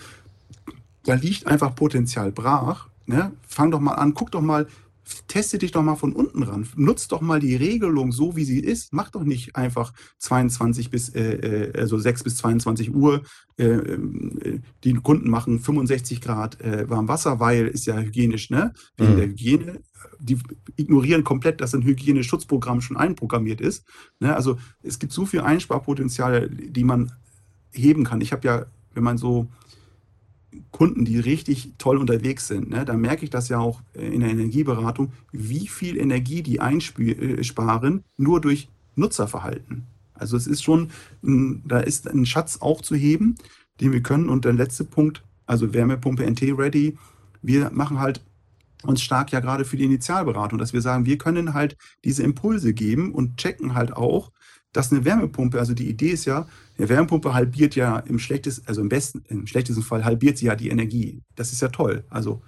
Speaker 4: Da liegt einfach Potenzial brach. Ne? Fang doch mal an, guck doch mal, teste dich doch mal von unten ran. Nutz doch mal die Regelung so, wie sie ist. Mach doch nicht einfach 22 bis, äh, äh also 6 bis 22 Uhr. Äh, äh, die Kunden machen 65 Grad äh, warm Wasser, weil ist ja hygienisch, ne? Wegen mhm. der Hygiene. Die ignorieren komplett, dass ein Hygieneschutzprogramm schon einprogrammiert ist. Ne? Also es gibt so viel Einsparpotenziale, die man heben kann. Ich habe ja, wenn man so Kunden, die richtig toll unterwegs sind, ne, da merke ich das ja auch in der Energieberatung, wie viel Energie die einsparen, nur durch Nutzerverhalten. Also es ist schon, da ist ein Schatz auch zu heben, den wir können. Und der letzte Punkt, also Wärmepumpe NT Ready, wir machen halt uns stark ja gerade für die Initialberatung, dass wir sagen, wir können halt diese Impulse geben und checken halt auch, dass eine Wärmepumpe, also die Idee ist ja, eine Wärmepumpe halbiert ja im schlechtesten, also im besten, im schlechtesten Fall halbiert sie ja die Energie. Das ist ja toll. Also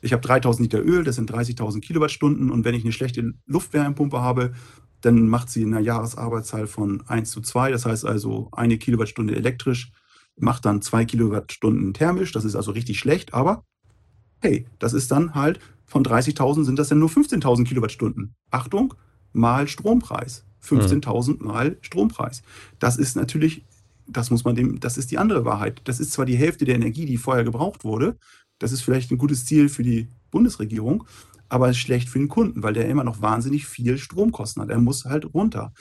Speaker 4: ich habe 3000 Liter Öl, das sind 30.000 Kilowattstunden und wenn ich eine schlechte Luftwärmepumpe habe, dann macht sie eine Jahresarbeitszahl von 1 zu 2, das heißt also eine Kilowattstunde elektrisch, macht dann zwei Kilowattstunden thermisch, das ist also richtig schlecht, aber hey, das ist dann halt von 30.000 sind das dann nur 15.000 Kilowattstunden. Achtung, mal Strompreis. 15.000 Mal Strompreis. Das ist natürlich, das muss man dem, das ist die andere Wahrheit. Das ist zwar die Hälfte der Energie, die vorher gebraucht wurde. Das ist vielleicht ein gutes Ziel für die Bundesregierung, aber es ist schlecht für den Kunden, weil der immer noch wahnsinnig viel Stromkosten hat. Er muss halt runter.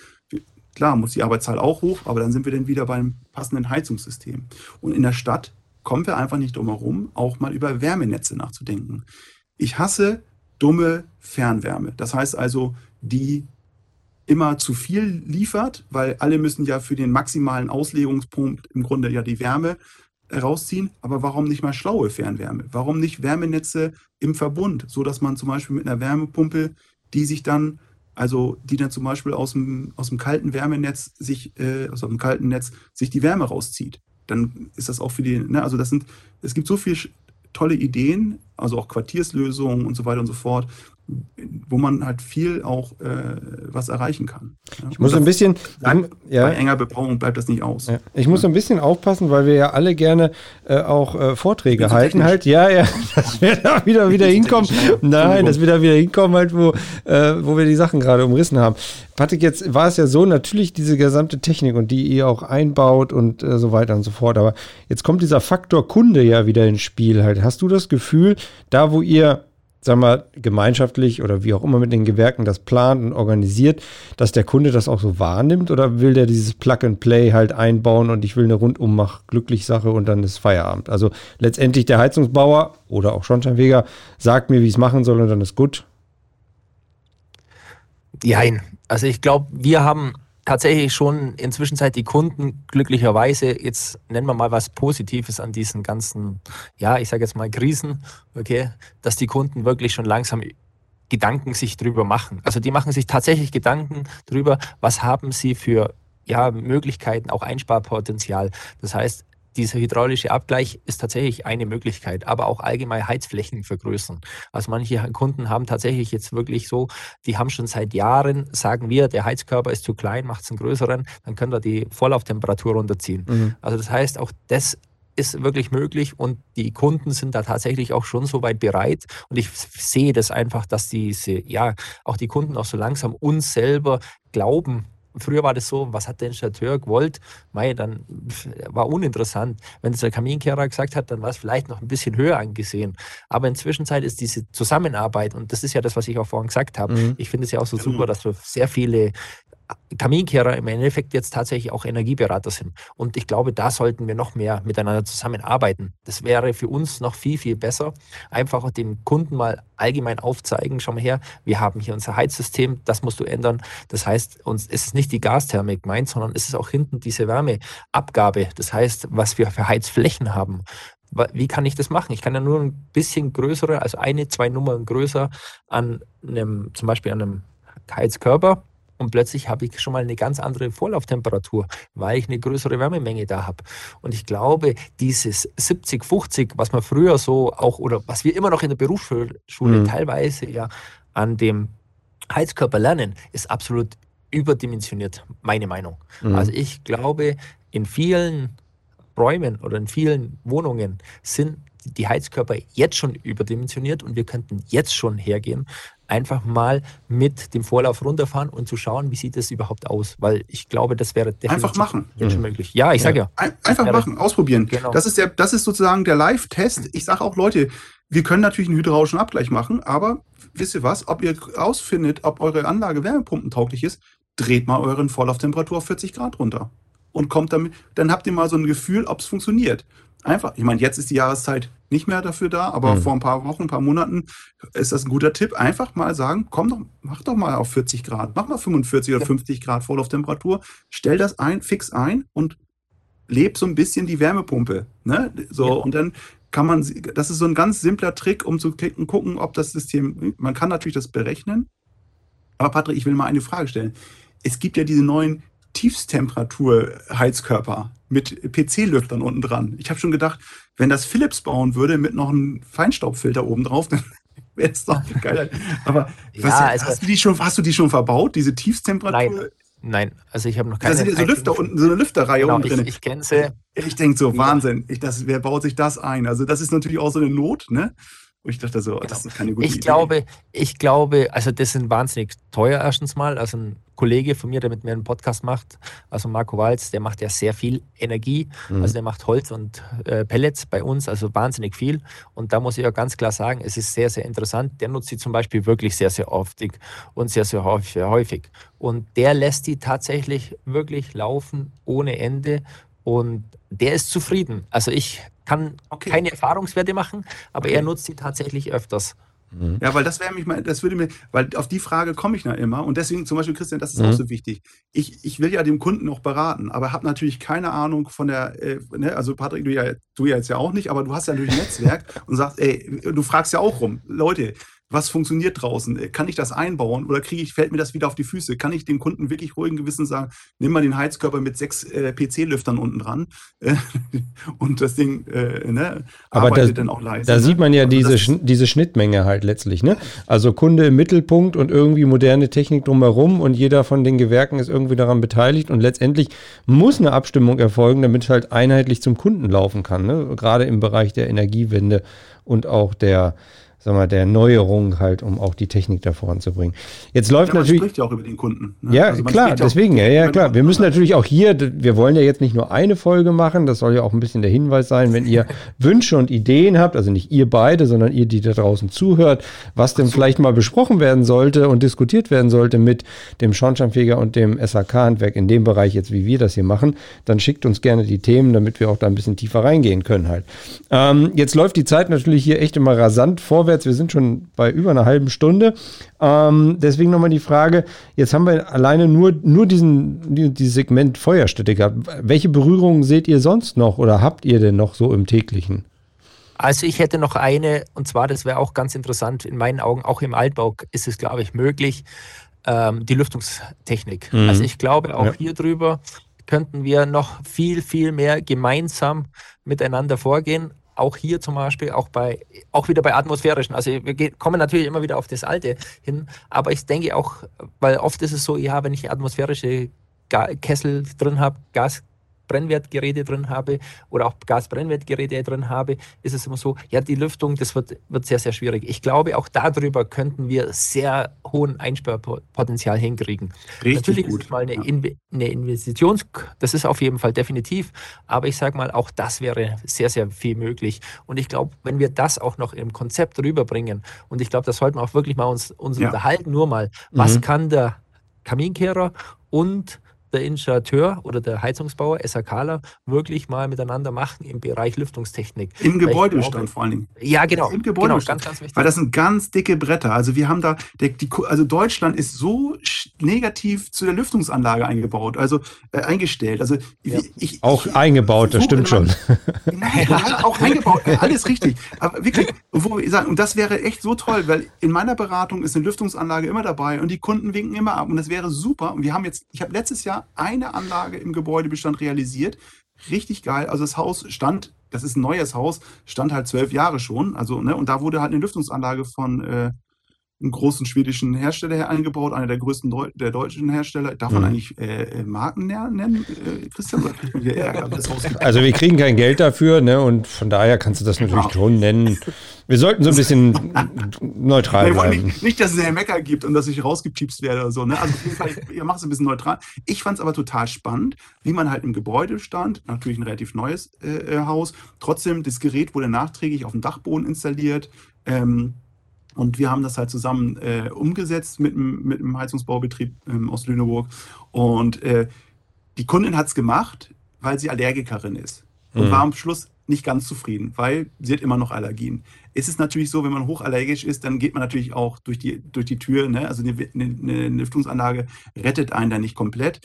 Speaker 4: Klar, muss die Arbeitszahl auch hoch, aber dann sind wir dann wieder beim passenden Heizungssystem. Und in der Stadt kommen wir einfach nicht drum herum, auch mal über Wärmenetze nachzudenken. Ich hasse dumme Fernwärme. Das heißt also, die immer zu viel liefert, weil alle müssen ja für den maximalen Auslegungspunkt im Grunde ja die Wärme rausziehen. Aber warum nicht mal schlaue Fernwärme? Warum nicht Wärmenetze im Verbund, so dass man zum Beispiel mit einer Wärmepumpe, die sich dann, also die dann zum Beispiel aus dem, aus dem kalten Wärmenetz sich, äh, aus dem kalten Netz sich die Wärme rauszieht. Dann ist das auch für die, ne, also das sind, es gibt so viele tolle Ideen, also auch Quartierslösungen und so weiter und so fort wo man halt viel auch äh, was erreichen kann.
Speaker 2: Ja? Ich muss ein bisschen,
Speaker 4: bleibt, ja. bei enger Bebauung bleibt das nicht aus.
Speaker 2: Ja. Ich muss ein bisschen aufpassen, weil wir ja alle gerne äh, auch äh, Vorträge halten halt. Ja, ja, dass wir da wieder wieder hinkommen. Nein, dass wir da wieder hinkommen halt, wo, äh, wo wir die Sachen gerade umrissen haben. Patrick, jetzt war es ja so, natürlich diese gesamte Technik und die ihr auch einbaut und äh, so weiter und so fort. Aber jetzt kommt dieser Faktor Kunde ja wieder ins Spiel halt. Hast du das Gefühl, da wo ihr sagen wir, gemeinschaftlich oder wie auch immer mit den Gewerken das plant und organisiert, dass der Kunde das auch so wahrnimmt oder will der dieses Plug-and-Play halt einbauen und ich will eine Rundummach glücklich Sache und dann ist Feierabend. Also letztendlich der Heizungsbauer oder auch Schornsteinfeger sagt mir, wie ich es machen soll und dann ist gut.
Speaker 3: Nein, also ich glaube, wir haben tatsächlich schon inzwischen die Kunden glücklicherweise, jetzt nennen wir mal was Positives an diesen ganzen, ja, ich sage jetzt mal Krisen, okay, dass die Kunden wirklich schon langsam Gedanken sich drüber machen. Also die machen sich tatsächlich Gedanken drüber, was haben sie für ja, Möglichkeiten, auch Einsparpotenzial. Das heißt, dieser hydraulische Abgleich ist tatsächlich eine Möglichkeit, aber auch allgemein Heizflächen vergrößern. Also manche Kunden haben tatsächlich jetzt wirklich so, die haben schon seit Jahren, sagen wir, der Heizkörper ist zu klein, macht es einen größeren, dann können wir die Volllauftemperatur runterziehen. Mhm. Also das heißt, auch das ist wirklich möglich und die Kunden sind da tatsächlich auch schon so weit bereit und ich sehe das einfach, dass diese, ja, auch die Kunden auch so langsam uns selber glauben, Früher war das so, was hat der Installateur gewollt? Mei, dann war uninteressant. Wenn es der Kaminkehrer gesagt hat, dann war es vielleicht noch ein bisschen höher angesehen. Aber inzwischen ist diese Zusammenarbeit, und das ist ja das, was ich auch vorhin gesagt habe, mhm. ich finde es ja auch so genau. super, dass wir sehr viele Kaminkehrer im Endeffekt jetzt tatsächlich auch Energieberater sind. Und ich glaube, da sollten wir noch mehr miteinander zusammenarbeiten. Das wäre für uns noch viel, viel besser. Einfach dem Kunden mal allgemein aufzeigen, schau mal her, wir haben hier unser Heizsystem, das musst du ändern. Das heißt, uns ist nicht die Gasthermik gemeint, sondern es ist auch hinten diese Wärmeabgabe. Das heißt, was wir für Heizflächen haben. Wie kann ich das machen? Ich kann ja nur ein bisschen größere, also eine, zwei Nummern größer an einem, zum Beispiel an einem Heizkörper und plötzlich habe ich schon mal eine ganz andere Vorlauftemperatur, weil ich eine größere Wärmemenge da habe. Und ich glaube, dieses 70, 50, was man früher so auch oder was wir immer noch in der Berufsschule mhm. teilweise ja an dem Heizkörper lernen, ist absolut überdimensioniert, meine Meinung. Mhm. Also ich glaube, in vielen Räumen oder in vielen Wohnungen sind die Heizkörper jetzt schon überdimensioniert und wir könnten jetzt schon hergehen einfach mal mit dem Vorlauf runterfahren und zu schauen, wie sieht das überhaupt aus. Weil ich glaube, das wäre
Speaker 4: definitiv einfach machen.
Speaker 3: jetzt schon möglich. Ja, ich sage ja.
Speaker 4: ja. Einfach machen, ausprobieren. Genau. Das, ist der, das ist sozusagen der Live-Test. Ich sage auch, Leute, wir können natürlich einen hydraulischen Abgleich machen, aber wisst ihr was, ob ihr rausfindet, ob eure Anlage wärmepumpentauglich ist, dreht mal euren Vorlauftemperatur auf 40 Grad runter. Und kommt damit, dann habt ihr mal so ein Gefühl, ob es funktioniert. Einfach, ich meine, jetzt ist die Jahreszeit nicht mehr dafür da, aber mhm. vor ein paar Wochen, ein paar Monaten ist das ein guter Tipp. Einfach mal sagen, komm doch, mach doch mal auf 40 Grad, mach mal 45 oder 50 Grad Vorlauftemperatur, stell das ein, fix ein und leb so ein bisschen die Wärmepumpe. Ne? So, ja. und dann kann man, das ist so ein ganz simpler Trick, um zu klicken, gucken, ob das System, man kann natürlich das berechnen. Aber Patrick, ich will mal eine Frage stellen. Es gibt ja diese neuen Tiefstemperatur-Heizkörper mit PC-Lüftern unten dran. Ich habe schon gedacht, wenn das Philips bauen würde mit noch einem Feinstaubfilter oben drauf, dann wäre es doch geil. Aber ja, was, also, hast, du die schon, hast du die schon verbaut, diese Tiefstemperatur?
Speaker 3: Nein, nein. also ich habe noch keine.
Speaker 4: Da sind ja so Lüfter unten, so eine Lüfterreihe genau, unten drin.
Speaker 3: Ich, ich kenne sie.
Speaker 4: Ich denke so, Wahnsinn, ich, das, wer baut sich das ein? Also das ist natürlich auch so eine Not, ne? Und ich dachte so, genau. das ist keine gute
Speaker 3: ich Idee. Glaube, ich glaube, also das sind wahnsinnig teuer erstens mal. Also ein Kollege von mir, der mit mir einen Podcast macht, also Marco Walz, der macht ja sehr viel Energie. Mhm. Also der macht Holz und äh, Pellets bei uns, also wahnsinnig viel. Und da muss ich ja ganz klar sagen, es ist sehr, sehr interessant. Der nutzt sie zum Beispiel wirklich sehr, sehr oft und sehr, sehr häufig. Und der lässt die tatsächlich wirklich laufen ohne Ende. Und der ist zufrieden. Also ich kann okay. keine Erfahrungswerte machen, aber okay. er nutzt sie tatsächlich öfters.
Speaker 4: Mhm. Ja, weil das wäre mich mal, das würde mir, weil auf die Frage komme ich da immer. Und deswegen zum Beispiel, Christian, das ist mhm. auch so wichtig. Ich, ich will ja dem Kunden auch beraten, aber habe natürlich keine Ahnung von der, äh, ne, also Patrick, du ja, du ja jetzt ja auch nicht, aber du hast ja natürlich ein Netzwerk und sagst, ey, du fragst ja auch rum, Leute, was funktioniert draußen? Kann ich das einbauen oder kriege ich, fällt mir das wieder auf die Füße? Kann ich dem Kunden wirklich ruhigen Gewissen sagen, nimm mal den Heizkörper mit sechs äh, PC-Lüftern unten dran äh, und das Ding äh, ne,
Speaker 2: Aber arbeitet das, dann auch leise. Da ne? sieht man ja also diese, diese Schnittmenge halt letztlich. Ne? Also Kunde im Mittelpunkt und irgendwie moderne Technik drumherum und jeder von den Gewerken ist irgendwie daran beteiligt und letztendlich muss eine Abstimmung erfolgen, damit es halt einheitlich zum Kunden laufen kann. Ne? Gerade im Bereich der Energiewende und auch der sag mal, der Neuerung halt, um auch die Technik da voranzubringen. Jetzt läuft ja, man natürlich.
Speaker 4: spricht ja auch über den Kunden.
Speaker 2: Ne? Ja, also klar, deswegen, ja, ja, klar. Wir müssen natürlich auch hier, wir wollen ja jetzt nicht nur eine Folge machen, das soll ja auch ein bisschen der Hinweis sein, wenn ihr Wünsche und Ideen habt, also nicht ihr beide, sondern ihr, die da draußen zuhört, was denn so. vielleicht mal besprochen werden sollte und diskutiert werden sollte mit dem Schornsteinfeger und dem SAK-Handwerk in dem Bereich jetzt, wie wir das hier machen, dann schickt uns gerne die Themen, damit wir auch da ein bisschen tiefer reingehen können halt. Ähm, jetzt läuft die Zeit natürlich hier echt immer rasant vorwärts vorwärts. Wir sind schon bei über einer halben Stunde. Ähm, deswegen nochmal die Frage: Jetzt haben wir alleine nur, nur diesen, die, dieses Segment Feuerstätte gehabt. Welche Berührungen seht ihr sonst noch oder habt ihr denn noch so im täglichen?
Speaker 3: Also ich hätte noch eine, und zwar, das wäre auch ganz interessant, in meinen Augen, auch im Altbau ist es, glaube ich, möglich, ähm, die Lüftungstechnik. Mhm. Also ich glaube, auch ja. hier drüber könnten wir noch viel, viel mehr gemeinsam miteinander vorgehen auch hier zum Beispiel, auch bei, auch wieder bei atmosphärischen. Also wir kommen natürlich immer wieder auf das Alte hin, aber ich denke auch, weil oft ist es so, ja, wenn ich atmosphärische Kessel drin habe, Gas, Brennwertgeräte drin habe oder auch Gasbrennwertgeräte drin habe, ist es immer so, ja, die Lüftung, das wird, wird sehr, sehr schwierig. Ich glaube, auch darüber könnten wir sehr hohen Einsparpotenzial hinkriegen. Richtig Natürlich gut. ist es mal eine, ja. In eine Investition, das ist auf jeden Fall definitiv, aber ich sage mal, auch das wäre sehr, sehr viel möglich. Und ich glaube, wenn wir das auch noch im Konzept rüberbringen, und ich glaube, das sollten wir auch wirklich mal uns, uns ja. unterhalten, nur mal, was mhm. kann der Kaminkehrer und der Installateur oder der Heizungsbauer, SAKler, wirklich mal miteinander machen im Bereich Lüftungstechnik.
Speaker 4: Im Gebäudebestand vor allen Dingen.
Speaker 3: Ja, genau.
Speaker 4: Im Gebäudebestand. Genau, ganz, ganz wichtig. Weil das sind ganz dicke Bretter. Also wir haben da, die, also Deutschland ist so negativ zu der Lüftungsanlage eingebaut, also äh, eingestellt. Also
Speaker 2: ja. ich, auch ich, eingebaut, das stimmt schon.
Speaker 4: Nein, auch eingebaut, alles richtig. Aber wirklich, wo ich sage, und das wäre echt so toll, weil in meiner Beratung ist eine Lüftungsanlage immer dabei und die Kunden winken immer ab und das wäre super. Und wir haben jetzt, ich habe letztes Jahr eine Anlage im Gebäudebestand realisiert. Richtig geil. Also das Haus stand, das ist ein neues Haus, stand halt zwölf Jahre schon. Also, ne, und da wurde halt eine Lüftungsanlage von äh, einem großen schwedischen Hersteller eingebaut, einer der größten Deu der deutschen Hersteller. Darf man mhm. eigentlich äh, äh Marken nennen, äh, Christian?
Speaker 2: also wir kriegen kein Geld dafür, ne? Und von daher kannst du das natürlich ja. schon nennen. Wir sollten so ein bisschen neutral bleiben.
Speaker 4: Nicht, nicht, dass es einen Mecker gibt und dass ich rausgepiepst werde oder so. Ne? Also auf jeden Fall, ihr macht es ein bisschen neutral. Ich fand es aber total spannend, wie man halt im Gebäude stand, natürlich ein relativ neues äh, äh, Haus. Trotzdem, das Gerät wurde nachträglich auf dem Dachboden installiert. Ähm, und wir haben das halt zusammen äh, umgesetzt mit, mit einem Heizungsbaubetrieb ähm, aus Lüneburg. Und äh, die Kundin hat es gemacht, weil sie Allergikerin ist. Und mhm. war am Schluss nicht ganz zufrieden, weil sie hat immer noch Allergien. Es ist natürlich so, wenn man hochallergisch ist, dann geht man natürlich auch durch die, durch die Tür. Ne? Also eine, eine, eine Lüftungsanlage rettet einen da nicht komplett.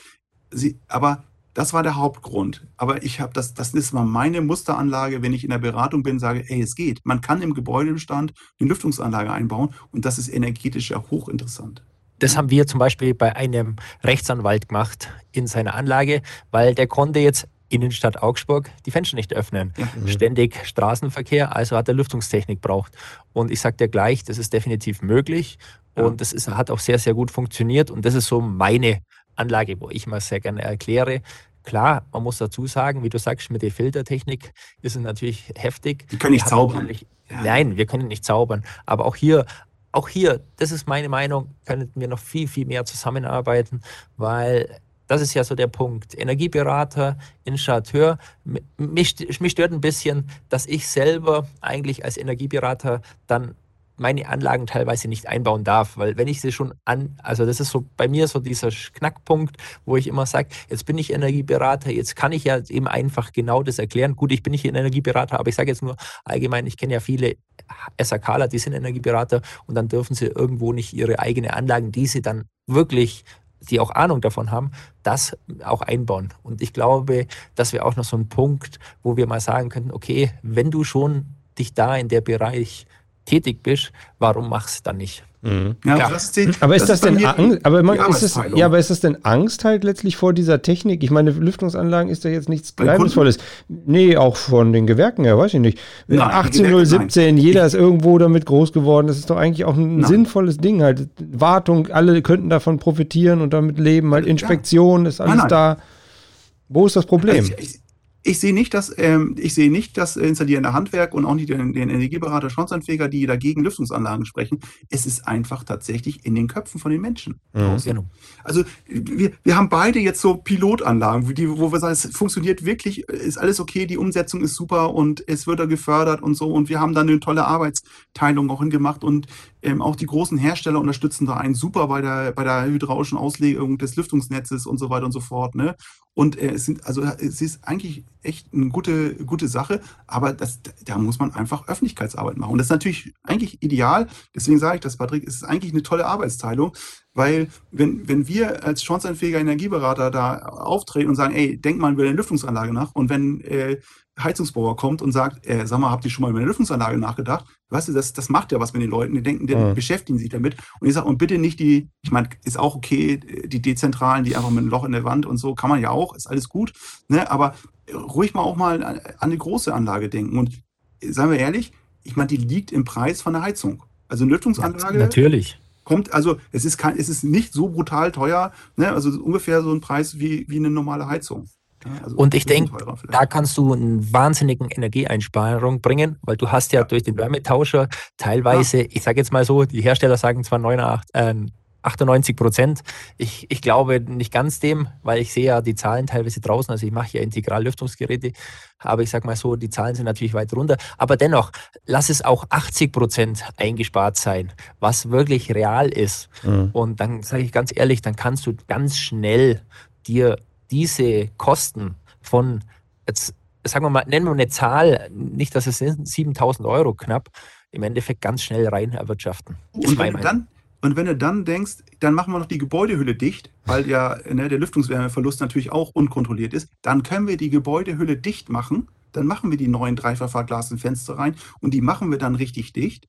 Speaker 4: Sie, aber das war der Hauptgrund. Aber ich habe das, das ist mal meine Musteranlage, wenn ich in der Beratung bin, sage, ey, es geht. Man kann im Gebäudebestand eine Lüftungsanlage einbauen und das ist energetisch ja hochinteressant.
Speaker 3: Das haben wir zum Beispiel bei einem Rechtsanwalt gemacht in seiner Anlage, weil der konnte jetzt Innenstadt Augsburg die Fenster nicht öffnen. Ja. Mhm. Ständig Straßenverkehr, also hat er Lüftungstechnik braucht. Und ich sage dir gleich, das ist definitiv möglich ja. und das ist, hat auch sehr, sehr gut funktioniert. Und das ist so meine Anlage, wo ich mal sehr gerne erkläre. Klar, man muss dazu sagen, wie du sagst, mit der Filtertechnik ist es natürlich heftig.
Speaker 4: Die können nicht zaubern.
Speaker 3: Ja. Nein, wir können nicht zaubern. Aber auch hier, auch hier, das ist meine Meinung, könnten wir noch viel, viel mehr zusammenarbeiten, weil das ist ja so der Punkt. Energieberater, Installateur. Mich, mich stört ein bisschen, dass ich selber eigentlich als Energieberater dann meine Anlagen teilweise nicht einbauen darf, weil wenn ich sie schon an, also das ist so bei mir so dieser Knackpunkt, wo ich immer sage, jetzt bin ich Energieberater, jetzt kann ich ja eben einfach genau das erklären. Gut, ich bin nicht Energieberater, aber ich sage jetzt nur allgemein, ich kenne ja viele SAKler, die sind Energieberater und dann dürfen sie irgendwo nicht ihre eigene Anlagen, die sie dann wirklich die auch Ahnung davon haben, das auch einbauen. Und ich glaube, das wäre auch noch so ein Punkt, wo wir mal sagen könnten, okay, wenn du schon dich da in der Bereich tätig bist, warum machst du es dann nicht?
Speaker 2: Mhm. Ja, aber ist das, das denn Angst? Aber, man, ist das, ja, aber ist das denn Angst halt letztlich vor dieser Technik? Ich meine, Lüftungsanlagen ist ja jetzt nichts Geheimnisvolles. Nee, auch von den Gewerken her, weiß ich nicht. Nein, 18017, jeder ist irgendwo damit groß geworden. Das ist doch eigentlich auch ein nein. sinnvolles Ding halt. Wartung, alle könnten davon profitieren und damit leben. Halt Inspektion ja. ist alles nein, da. Wo ist das Problem? Also
Speaker 4: ich, ich sehe nicht, dass ähm, ich sehe nicht das installierende Handwerk und auch nicht den, den Energieberater, Schornsteinfeger, die dagegen Lüftungsanlagen sprechen. Es ist einfach tatsächlich in den Köpfen von den Menschen. Mhm. Genau. Also wir, wir haben beide jetzt so Pilotanlagen, die, wo wir sagen, es funktioniert wirklich, ist alles okay, die Umsetzung ist super und es wird da gefördert und so und wir haben dann eine tolle Arbeitsteilung auch hingemacht und ähm, auch die großen Hersteller unterstützen da einen super bei der, bei der hydraulischen Auslegung des Lüftungsnetzes und so weiter und so fort. Ne? Und äh, es sind, also es ist eigentlich echt eine gute, gute Sache, aber das, da muss man einfach Öffentlichkeitsarbeit machen. Und das ist natürlich eigentlich ideal. Deswegen sage ich das, Patrick, es ist eigentlich eine tolle Arbeitsteilung, weil wenn, wenn wir als chancenfähiger Energieberater da auftreten und sagen, ey, denk mal über eine Lüftungsanlage nach und wenn äh, Heizungsbauer kommt und sagt, äh, sag mal, habt ihr schon mal über eine Lüftungsanlage nachgedacht? Weißt du, das, das macht ja was mit den Leuten, die denken, die mhm. beschäftigen sich damit. Und ich sage, und bitte nicht die, ich meine, ist auch okay, die dezentralen, die einfach mit einem Loch in der Wand und so, kann man ja auch, ist alles gut. Ne? Aber ruhig mal auch mal an, an eine große Anlage denken. Und seien wir ehrlich, ich meine, die liegt im Preis von der Heizung. Also eine Lüftungsanlage.
Speaker 3: Ja, natürlich.
Speaker 4: Kommt, also es ist kein, es ist nicht so brutal teuer, ne? also ungefähr so ein Preis wie, wie eine normale Heizung.
Speaker 3: Also und ich denke, da kannst du einen wahnsinnigen Energieeinsparung bringen, weil du hast ja, ja. durch den Wärmetauscher teilweise, ja. ich sage jetzt mal so, die Hersteller sagen zwar 89, äh, 98 Prozent. Ich, ich glaube nicht ganz dem, weil ich sehe ja die Zahlen teilweise draußen. Also ich mache ja Integrallüftungsgeräte, aber ich sage mal so, die Zahlen sind natürlich weit runter. Aber dennoch, lass es auch 80 Prozent eingespart sein, was wirklich real ist. Mhm. Und dann sage ich ganz ehrlich, dann kannst du ganz schnell dir diese Kosten von, jetzt sagen wir mal, nennen wir eine Zahl, nicht, dass es sind, 7000 Euro knapp, im Endeffekt ganz schnell rein erwirtschaften.
Speaker 4: Und wenn, du dann, und wenn du dann denkst, dann machen wir noch die Gebäudehülle dicht, weil ja ne, der Lüftungswärmeverlust natürlich auch unkontrolliert ist, dann können wir die Gebäudehülle dicht machen. Dann machen wir die neuen dreifach verglasten Fenster rein und die machen wir dann richtig dicht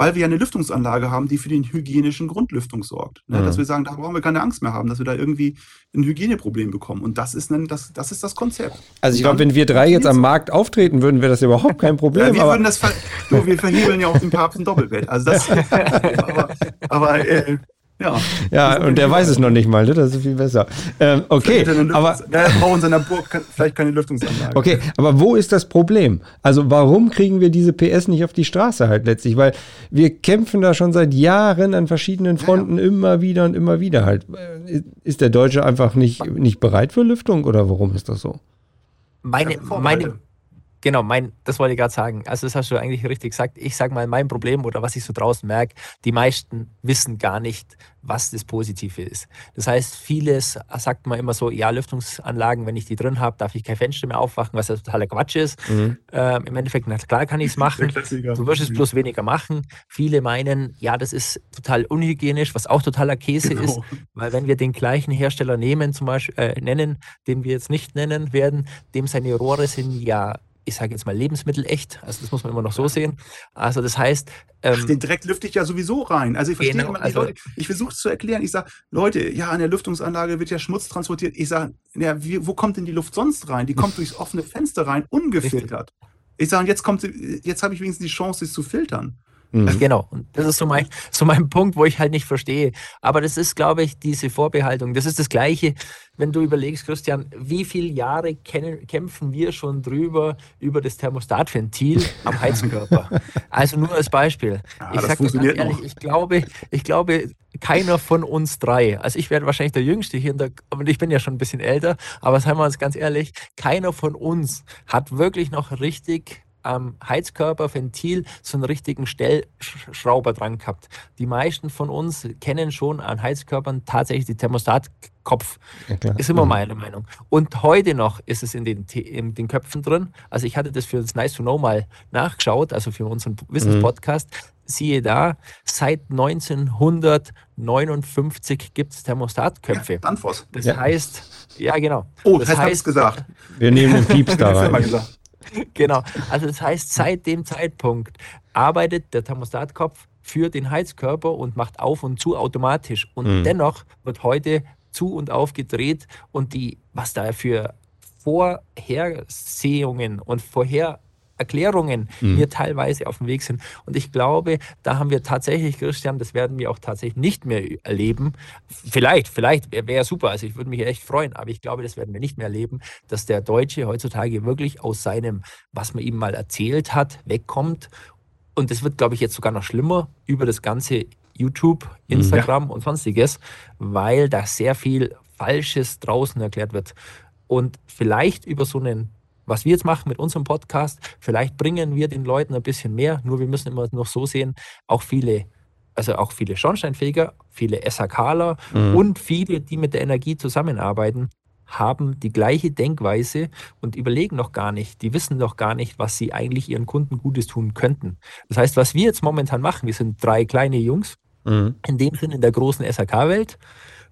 Speaker 4: weil wir ja eine Lüftungsanlage haben, die für den hygienischen Grundlüftung sorgt. Ne? Mhm. Dass wir sagen, da brauchen wir keine Angst mehr haben, dass wir da irgendwie ein Hygieneproblem bekommen. Und das ist, ein, das, das, ist das Konzept.
Speaker 2: Also ich glaube, wenn wir drei jetzt am Markt auftreten würden, wäre das überhaupt kein Problem. ja,
Speaker 4: wir würden das ver du, wir verhebeln ja auch den Papst ein Doppelbett. Also das, aber,
Speaker 2: aber äh, ja, ja und der weiß es noch nicht mal, ne? das ist viel besser. Ähm, okay, aber
Speaker 4: er braucht in seiner Burg vielleicht keine Lüftungsanlage.
Speaker 2: Okay, aber wo ist das Problem? Also warum kriegen wir diese PS nicht auf die Straße halt letztlich? Weil wir kämpfen da schon seit Jahren an verschiedenen Fronten ja, ja. immer wieder und immer wieder halt. Ist der Deutsche einfach nicht, nicht bereit für Lüftung oder warum ist das so?
Speaker 3: Meine, meine, Genau, mein, das wollte ich gerade sagen. Also das hast du eigentlich richtig gesagt. Ich sage mal, mein Problem oder was ich so draußen merke, die meisten wissen gar nicht, was das Positive ist. Das heißt, vieles sagt man immer so, ja, Lüftungsanlagen, wenn ich die drin habe, darf ich kein Fenster mehr aufwachen, was ja totaler Quatsch ist. Mhm. Ähm, Im Endeffekt, na klar kann ich es machen. Du wirst es bloß weniger machen. Viele meinen, ja, das ist total unhygienisch, was auch totaler Käse genau. ist, weil wenn wir den gleichen Hersteller nehmen, zum Beispiel äh, nennen, den wir jetzt nicht nennen werden, dem seine Rohre sind ja ich sage jetzt mal lebensmittelecht. Also das muss man immer noch so sehen. Also das heißt.
Speaker 4: Ähm, Ach, den Dreck lüfte ich ja sowieso rein. Also ich verstehe genau, immer also, Leute, ich versuche es zu erklären. Ich sage, Leute, ja, an der Lüftungsanlage wird ja Schmutz transportiert. Ich sage, ja, wie, wo kommt denn die Luft sonst rein? Die kommt durchs offene Fenster rein, ungefiltert. Richtig. Ich sage, jetzt kommt jetzt habe ich wenigstens die Chance, es zu filtern.
Speaker 3: Mhm. Genau. Und das ist so mein, so mein Punkt, wo ich halt nicht verstehe. Aber das ist, glaube ich, diese Vorbehaltung. Das ist das Gleiche, wenn du überlegst, Christian, wie viele Jahre kämpfen wir schon drüber, über das Thermostatventil am Heizkörper? Also nur als Beispiel. Ja, ich sage ganz ehrlich, noch. ich glaube, ich glaube, keiner von uns drei, also ich werde wahrscheinlich der Jüngste hier, in der, und ich bin ja schon ein bisschen älter, aber seien wir uns ganz ehrlich, keiner von uns hat wirklich noch richtig am Heizkörper, Ventil so einen richtigen Stellschrauber dran gehabt. Die meisten von uns kennen schon an Heizkörpern tatsächlich die Thermostatkopf. Ja, ist immer mhm. meine Meinung. Und heute noch ist es in den, in den Köpfen drin. Also ich hatte das für das Nice to Know mal nachgeschaut, also für unseren Wissenspodcast. Mhm. Siehe da, seit 1959 gibt es Thermostatköpfe. Ja,
Speaker 4: Danfoss.
Speaker 3: Das ja. heißt, ja genau.
Speaker 4: Oh, das heißt, heißt gesagt.
Speaker 2: Wir nehmen den Pieps da rein.
Speaker 3: genau. Also das heißt, seit dem Zeitpunkt arbeitet der Thermostatkopf für den Heizkörper und macht auf und zu automatisch. Und mhm. dennoch wird heute zu und auf gedreht und die, was da für Vorhersehungen und Vorher Erklärungen mhm. mir teilweise auf dem Weg sind. Und ich glaube, da haben wir tatsächlich, Christian, das werden wir auch tatsächlich nicht mehr erleben. Vielleicht, vielleicht wäre wär super. Also ich würde mich echt freuen, aber ich glaube, das werden wir nicht mehr erleben, dass der Deutsche heutzutage wirklich aus seinem, was man ihm mal erzählt hat, wegkommt. Und das wird, glaube ich, jetzt sogar noch schlimmer über das ganze YouTube, mhm. Instagram ja. und sonstiges, weil da sehr viel Falsches draußen erklärt wird. Und vielleicht über so einen was wir jetzt machen mit unserem Podcast, vielleicht bringen wir den Leuten ein bisschen mehr, nur wir müssen immer noch so sehen, auch viele, also auch viele Schornsteinfeger, viele SHKler mhm. und viele, die mit der Energie zusammenarbeiten, haben die gleiche Denkweise und überlegen noch gar nicht, die wissen noch gar nicht, was sie eigentlich ihren Kunden Gutes tun könnten. Das heißt, was wir jetzt momentan machen, wir sind drei kleine Jungs, mhm. in dem Sinne in der großen SHK-Welt,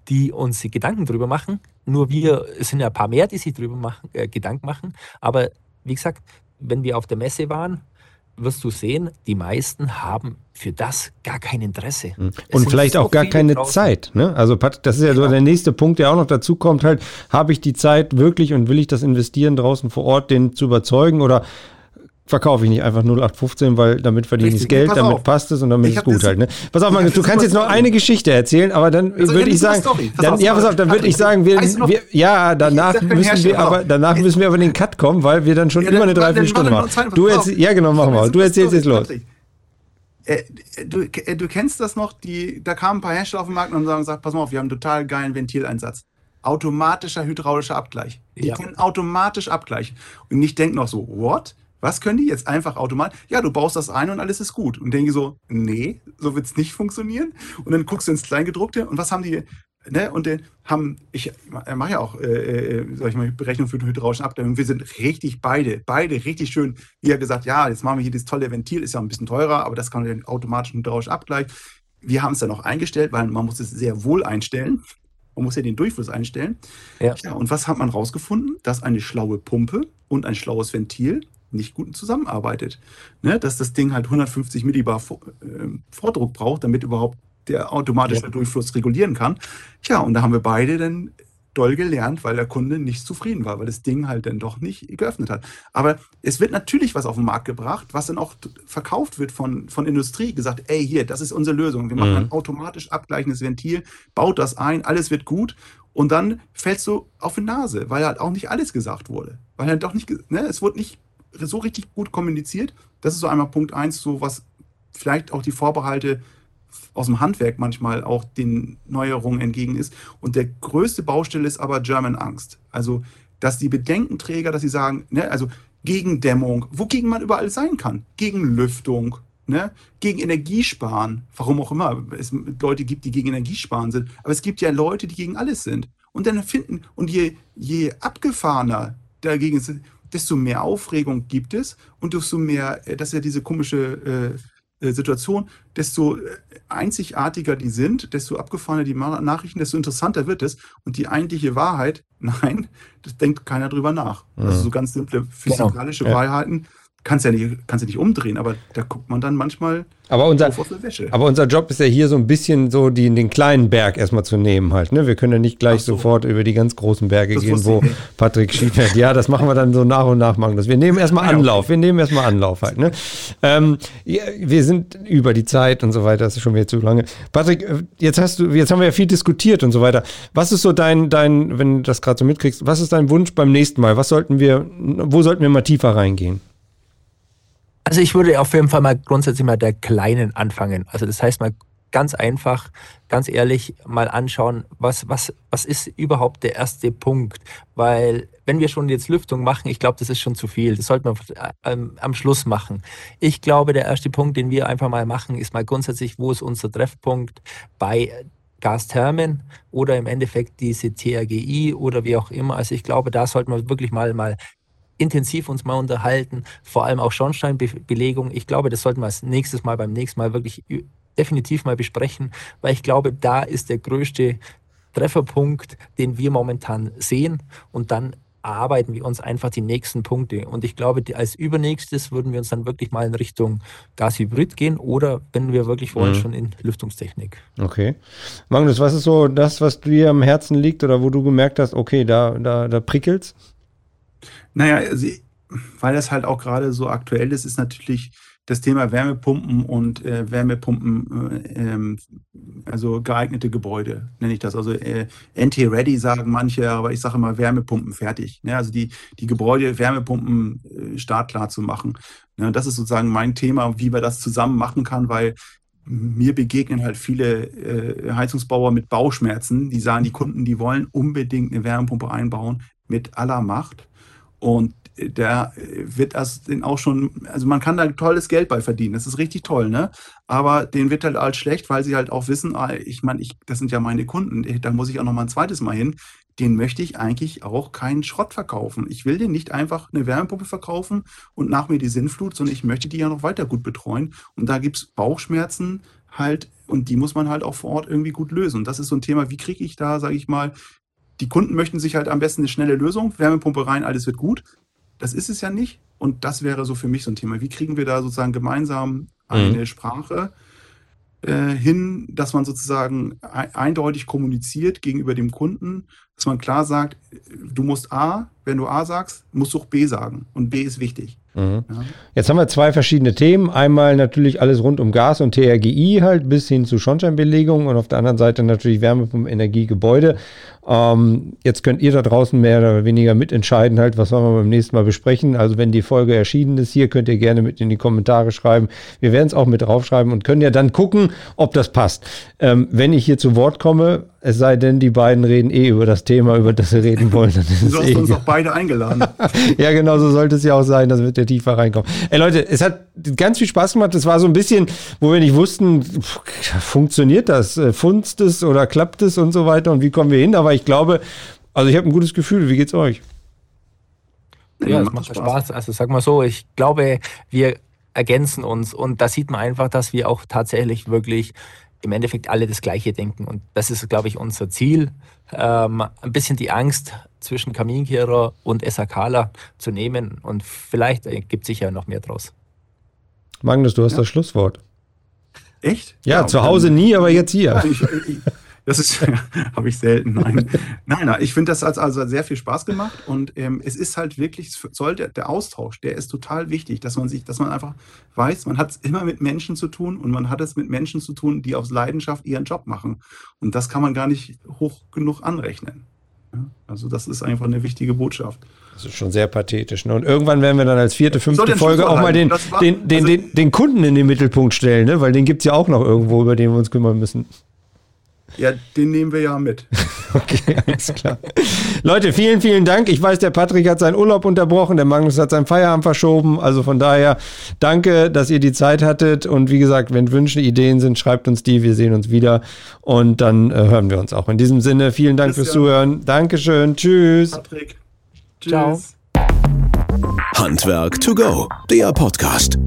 Speaker 3: die uns Gedanken darüber machen. Nur wir, es sind ja ein paar mehr, die sich darüber machen, äh, Gedanken machen. Aber wie gesagt, wenn wir auf der Messe waren, wirst du sehen, die meisten haben für das gar kein Interesse.
Speaker 2: Mhm. Und vielleicht auch gar keine draußen. Zeit. Ne? Also das ist ja genau. so der nächste Punkt, der auch noch dazu kommt. Halt, habe ich die Zeit wirklich und will ich das investieren draußen vor Ort, den zu überzeugen oder verkaufe ich nicht einfach 0815, weil damit verdiene ich Geld, damit auf. passt es und damit ich ist gut halt. Ne? Pass auf, Magnus, du kannst jetzt noch eine Geschichte erzählen, aber dann also, würde ich sagen, dann, ja, pass auf, dann würde ich sagen, wir, wir ja, danach müssen wir aber, danach müssen wir aber in den Cut kommen, weil wir dann schon ja, über eine Dreiviertelstunde machen. Du jetzt, ja genau, machen wir. Du erzählst jetzt los.
Speaker 4: Äh, du, äh, du, kennst das noch, die, da kamen ein paar Hersteller auf den Markt und haben gesagt, pass mal auf, wir haben einen total geilen Ventileinsatz. Automatischer hydraulischer Abgleich. Die ja. können automatisch abgleichen. Und ich denke noch so, what? Was können die jetzt einfach automatisch? Ja, du baust das ein und alles ist gut. Und denke so, nee, so wird es nicht funktionieren. Und dann guckst du ins Kleingedruckte und was haben die, ne? Und dann haben, ich mache ja auch, äh, äh, sag ich mal, Berechnung für den hydraulischen Abdeckung. Wir sind richtig beide, beide richtig schön. Wie er gesagt, ja, jetzt machen wir hier das tolle Ventil, ist ja ein bisschen teurer, aber das kann den automatischen hydraulischen Abgleich. Wir haben es dann auch eingestellt, weil man muss es sehr wohl einstellen. Man muss ja den Durchfluss einstellen. Ja. ja. und was hat man rausgefunden? Dass eine schlaue Pumpe und ein schlaues Ventil nicht gut zusammenarbeitet. Ne? Dass das Ding halt 150 Millibar äh, Vordruck braucht, damit überhaupt der automatische ja. Durchfluss regulieren kann. Tja, und da haben wir beide dann doll gelernt, weil der Kunde nicht zufrieden war, weil das Ding halt dann doch nicht geöffnet hat. Aber es wird natürlich was auf den Markt gebracht, was dann auch verkauft wird von, von Industrie, gesagt, ey, hier, das ist unsere Lösung. Wir machen mhm. ein automatisch abgleichendes Ventil, baut das ein, alles wird gut. Und dann fällst du auf die Nase, weil halt auch nicht alles gesagt wurde. Weil halt doch nicht, ne, es wurde nicht so richtig gut kommuniziert. Das ist so einmal Punkt eins, so was vielleicht auch die Vorbehalte aus dem Handwerk manchmal auch den Neuerungen entgegen ist. Und der größte Baustelle ist aber German Angst. Also, dass die Bedenkenträger, dass sie sagen, ne, also gegen Dämmung, wogegen man überall sein kann, gegen Lüftung, ne, gegen Energiesparen, warum auch immer es Leute gibt, die gegen Energiesparen sind, aber es gibt ja Leute, die gegen alles sind. Und dann finden, und je, je abgefahrener dagegen sind, desto mehr Aufregung gibt es und desto mehr, äh, das ist ja diese komische äh, äh Situation, desto einzigartiger die sind, desto abgefahrener die Nachrichten, desto interessanter wird es. Und die eigentliche Wahrheit, nein, das denkt keiner drüber nach. Ja. Also so ganz simple genau. physikalische genau. Wahrheiten kannst ja nicht, kannst ja nicht umdrehen, aber da guckt man dann manchmal
Speaker 2: aber unser, aber unser Job ist ja hier so ein bisschen so die, den kleinen Berg erstmal zu nehmen halt. Ne? Wir können ja nicht gleich so. sofort über die ganz großen Berge das gehen, wo Patrick Schiefert, ja, das machen wir dann so nach und nach machen. Das. Wir nehmen erstmal Anlauf, wir nehmen erstmal Anlauf halt. Ne? Ähm, ja, wir sind über die Zeit und so weiter, das ist schon wieder zu lange. Patrick, äh, jetzt hast du, jetzt haben wir ja viel diskutiert und so weiter. Was ist so dein, dein, wenn du das gerade so mitkriegst, was ist dein Wunsch beim nächsten Mal? Was sollten wir, wo sollten wir mal tiefer reingehen?
Speaker 3: Also ich würde auf jeden Fall mal grundsätzlich mal der Kleinen anfangen. Also das heißt mal ganz einfach, ganz ehrlich mal anschauen, was, was, was ist überhaupt der erste Punkt? Weil wenn wir schon jetzt Lüftung machen, ich glaube, das ist schon zu viel. Das sollte man ähm, am Schluss machen. Ich glaube, der erste Punkt, den wir einfach mal machen, ist mal grundsätzlich, wo ist unser Treffpunkt bei Gasthermen oder im Endeffekt diese TRGI oder wie auch immer. Also ich glaube, da sollten wir wirklich mal, mal intensiv uns mal unterhalten, vor allem auch Schornsteinbelegung. Ich glaube, das sollten wir als nächstes Mal beim nächsten Mal wirklich definitiv mal besprechen, weil ich glaube, da ist der größte Trefferpunkt, den wir momentan sehen. Und dann erarbeiten wir uns einfach die nächsten Punkte. Und ich glaube, als übernächstes würden wir uns dann wirklich mal in Richtung Gashybrid gehen oder wenn wir wirklich wollen, mhm. schon in Lüftungstechnik.
Speaker 2: Okay. Magnus, was ist so das, was dir am Herzen liegt oder wo du gemerkt hast, okay, da, da, da prickelt's?
Speaker 4: Naja, also, weil das halt auch gerade so aktuell ist, ist natürlich das Thema Wärmepumpen und äh, Wärmepumpen, äh, ähm, also geeignete Gebäude, nenne ich das. Also äh, NT-ready sagen manche, aber ich sage immer Wärmepumpen fertig. Ne? Also die, die Gebäude Wärmepumpen äh, startklar zu machen. Ne? Das ist sozusagen mein Thema, wie man das zusammen machen kann, weil mir begegnen halt viele äh, Heizungsbauer mit Bauchschmerzen, die sagen, die Kunden, die wollen unbedingt eine Wärmepumpe einbauen mit aller Macht. Und der wird das den auch schon, also man kann da tolles Geld bei verdienen, das ist richtig toll, ne? Aber den wird halt als schlecht, weil sie halt auch wissen, ah, ich meine, ich, das sind ja meine Kunden, da muss ich auch noch mal ein zweites Mal hin. Den möchte ich eigentlich auch keinen Schrott verkaufen. Ich will den nicht einfach eine Wärmepumpe verkaufen und nach mir die Sinnflut, sondern ich möchte die ja noch weiter gut betreuen. Und da gibt es Bauchschmerzen halt und die muss man halt auch vor Ort irgendwie gut lösen. Und das ist so ein Thema, wie kriege ich da, sage ich mal, die Kunden möchten sich halt am besten eine schnelle Lösung, Wärmepumpe rein, alles wird gut. Das ist es ja nicht. Und das wäre so für mich so ein Thema. Wie kriegen wir da sozusagen gemeinsam eine mhm. Sprache äh, hin, dass man sozusagen eindeutig kommuniziert gegenüber dem Kunden, dass man klar sagt, du musst A, wenn du A sagst, musst du auch B sagen. Und B ist wichtig.
Speaker 2: Mhm. Ja. Jetzt haben wir zwei verschiedene Themen. Einmal natürlich alles rund um Gas und TRGI halt bis hin zu Schornsteinbelegung und auf der anderen Seite natürlich Wärmepumpen, Energie, Gebäude. Ähm, jetzt könnt ihr da draußen mehr oder weniger mitentscheiden, halt, was wollen wir beim nächsten Mal besprechen. Also wenn die Folge erschienen ist hier, könnt ihr gerne mit in die Kommentare schreiben. Wir werden es auch mit draufschreiben und können ja dann gucken, ob das passt. Ähm, wenn ich hier zu Wort komme, es sei denn, die beiden reden eh über das Thema, über das sie reden wollen. Dann
Speaker 4: ist du hast eh uns auch beide eingeladen.
Speaker 2: ja, genau, so sollte es ja auch sein, dass wir da tiefer reinkommen. Ey Leute, es hat ganz viel Spaß gemacht. Es war so ein bisschen, wo wir nicht wussten, funktioniert das? Äh, funzt es oder klappt es und so weiter und wie kommen wir hin? Aber ich glaube, also ich habe ein gutes Gefühl. Wie geht's euch?
Speaker 3: Ja, es macht Spaß. Spaß. Also sag mal so, ich glaube, wir ergänzen uns und da sieht man einfach, dass wir auch tatsächlich wirklich im Endeffekt alle das Gleiche denken. Und das ist, glaube ich, unser Ziel, ähm, ein bisschen die Angst zwischen Kaminkehrer und SAKler zu nehmen. Und vielleicht ergibt sich ja noch mehr draus.
Speaker 2: Magnus, du hast ja. das Schlusswort.
Speaker 4: Echt?
Speaker 2: Ja, ja zu Hause nie, aber jetzt hier. Ich, ich,
Speaker 4: das ist, habe ich selten. Nein, nein, nein ich finde, das hat also sehr viel Spaß gemacht und ähm, es ist halt wirklich, soll der, Austausch, der ist total wichtig, dass man sich, dass man einfach weiß, man hat es immer mit Menschen zu tun und man hat es mit Menschen zu tun, die aus Leidenschaft ihren Job machen. Und das kann man gar nicht hoch genug anrechnen. Also das ist einfach eine wichtige Botschaft.
Speaker 2: Das ist schon sehr pathetisch. Ne? Und irgendwann werden wir dann als vierte, fünfte Folge auch mal den, den, also, den, den, Kunden in den Mittelpunkt stellen, ne? weil den gibt es ja auch noch irgendwo, über den wir uns kümmern müssen.
Speaker 4: Ja, den nehmen wir ja mit.
Speaker 2: okay, alles klar. Leute, vielen, vielen Dank. Ich weiß, der Patrick hat seinen Urlaub unterbrochen, der Magnus hat seinen Feierabend verschoben. Also von daher danke, dass ihr die Zeit hattet. Und wie gesagt, wenn Wünsche, Ideen sind, schreibt uns die. Wir sehen uns wieder und dann äh, hören wir uns auch. In diesem Sinne, vielen Dank Bis fürs ja. Zuhören. Dankeschön. Tschüss. Patrick.
Speaker 3: Tschüss. Ciao.
Speaker 1: Handwerk to go, der Podcast.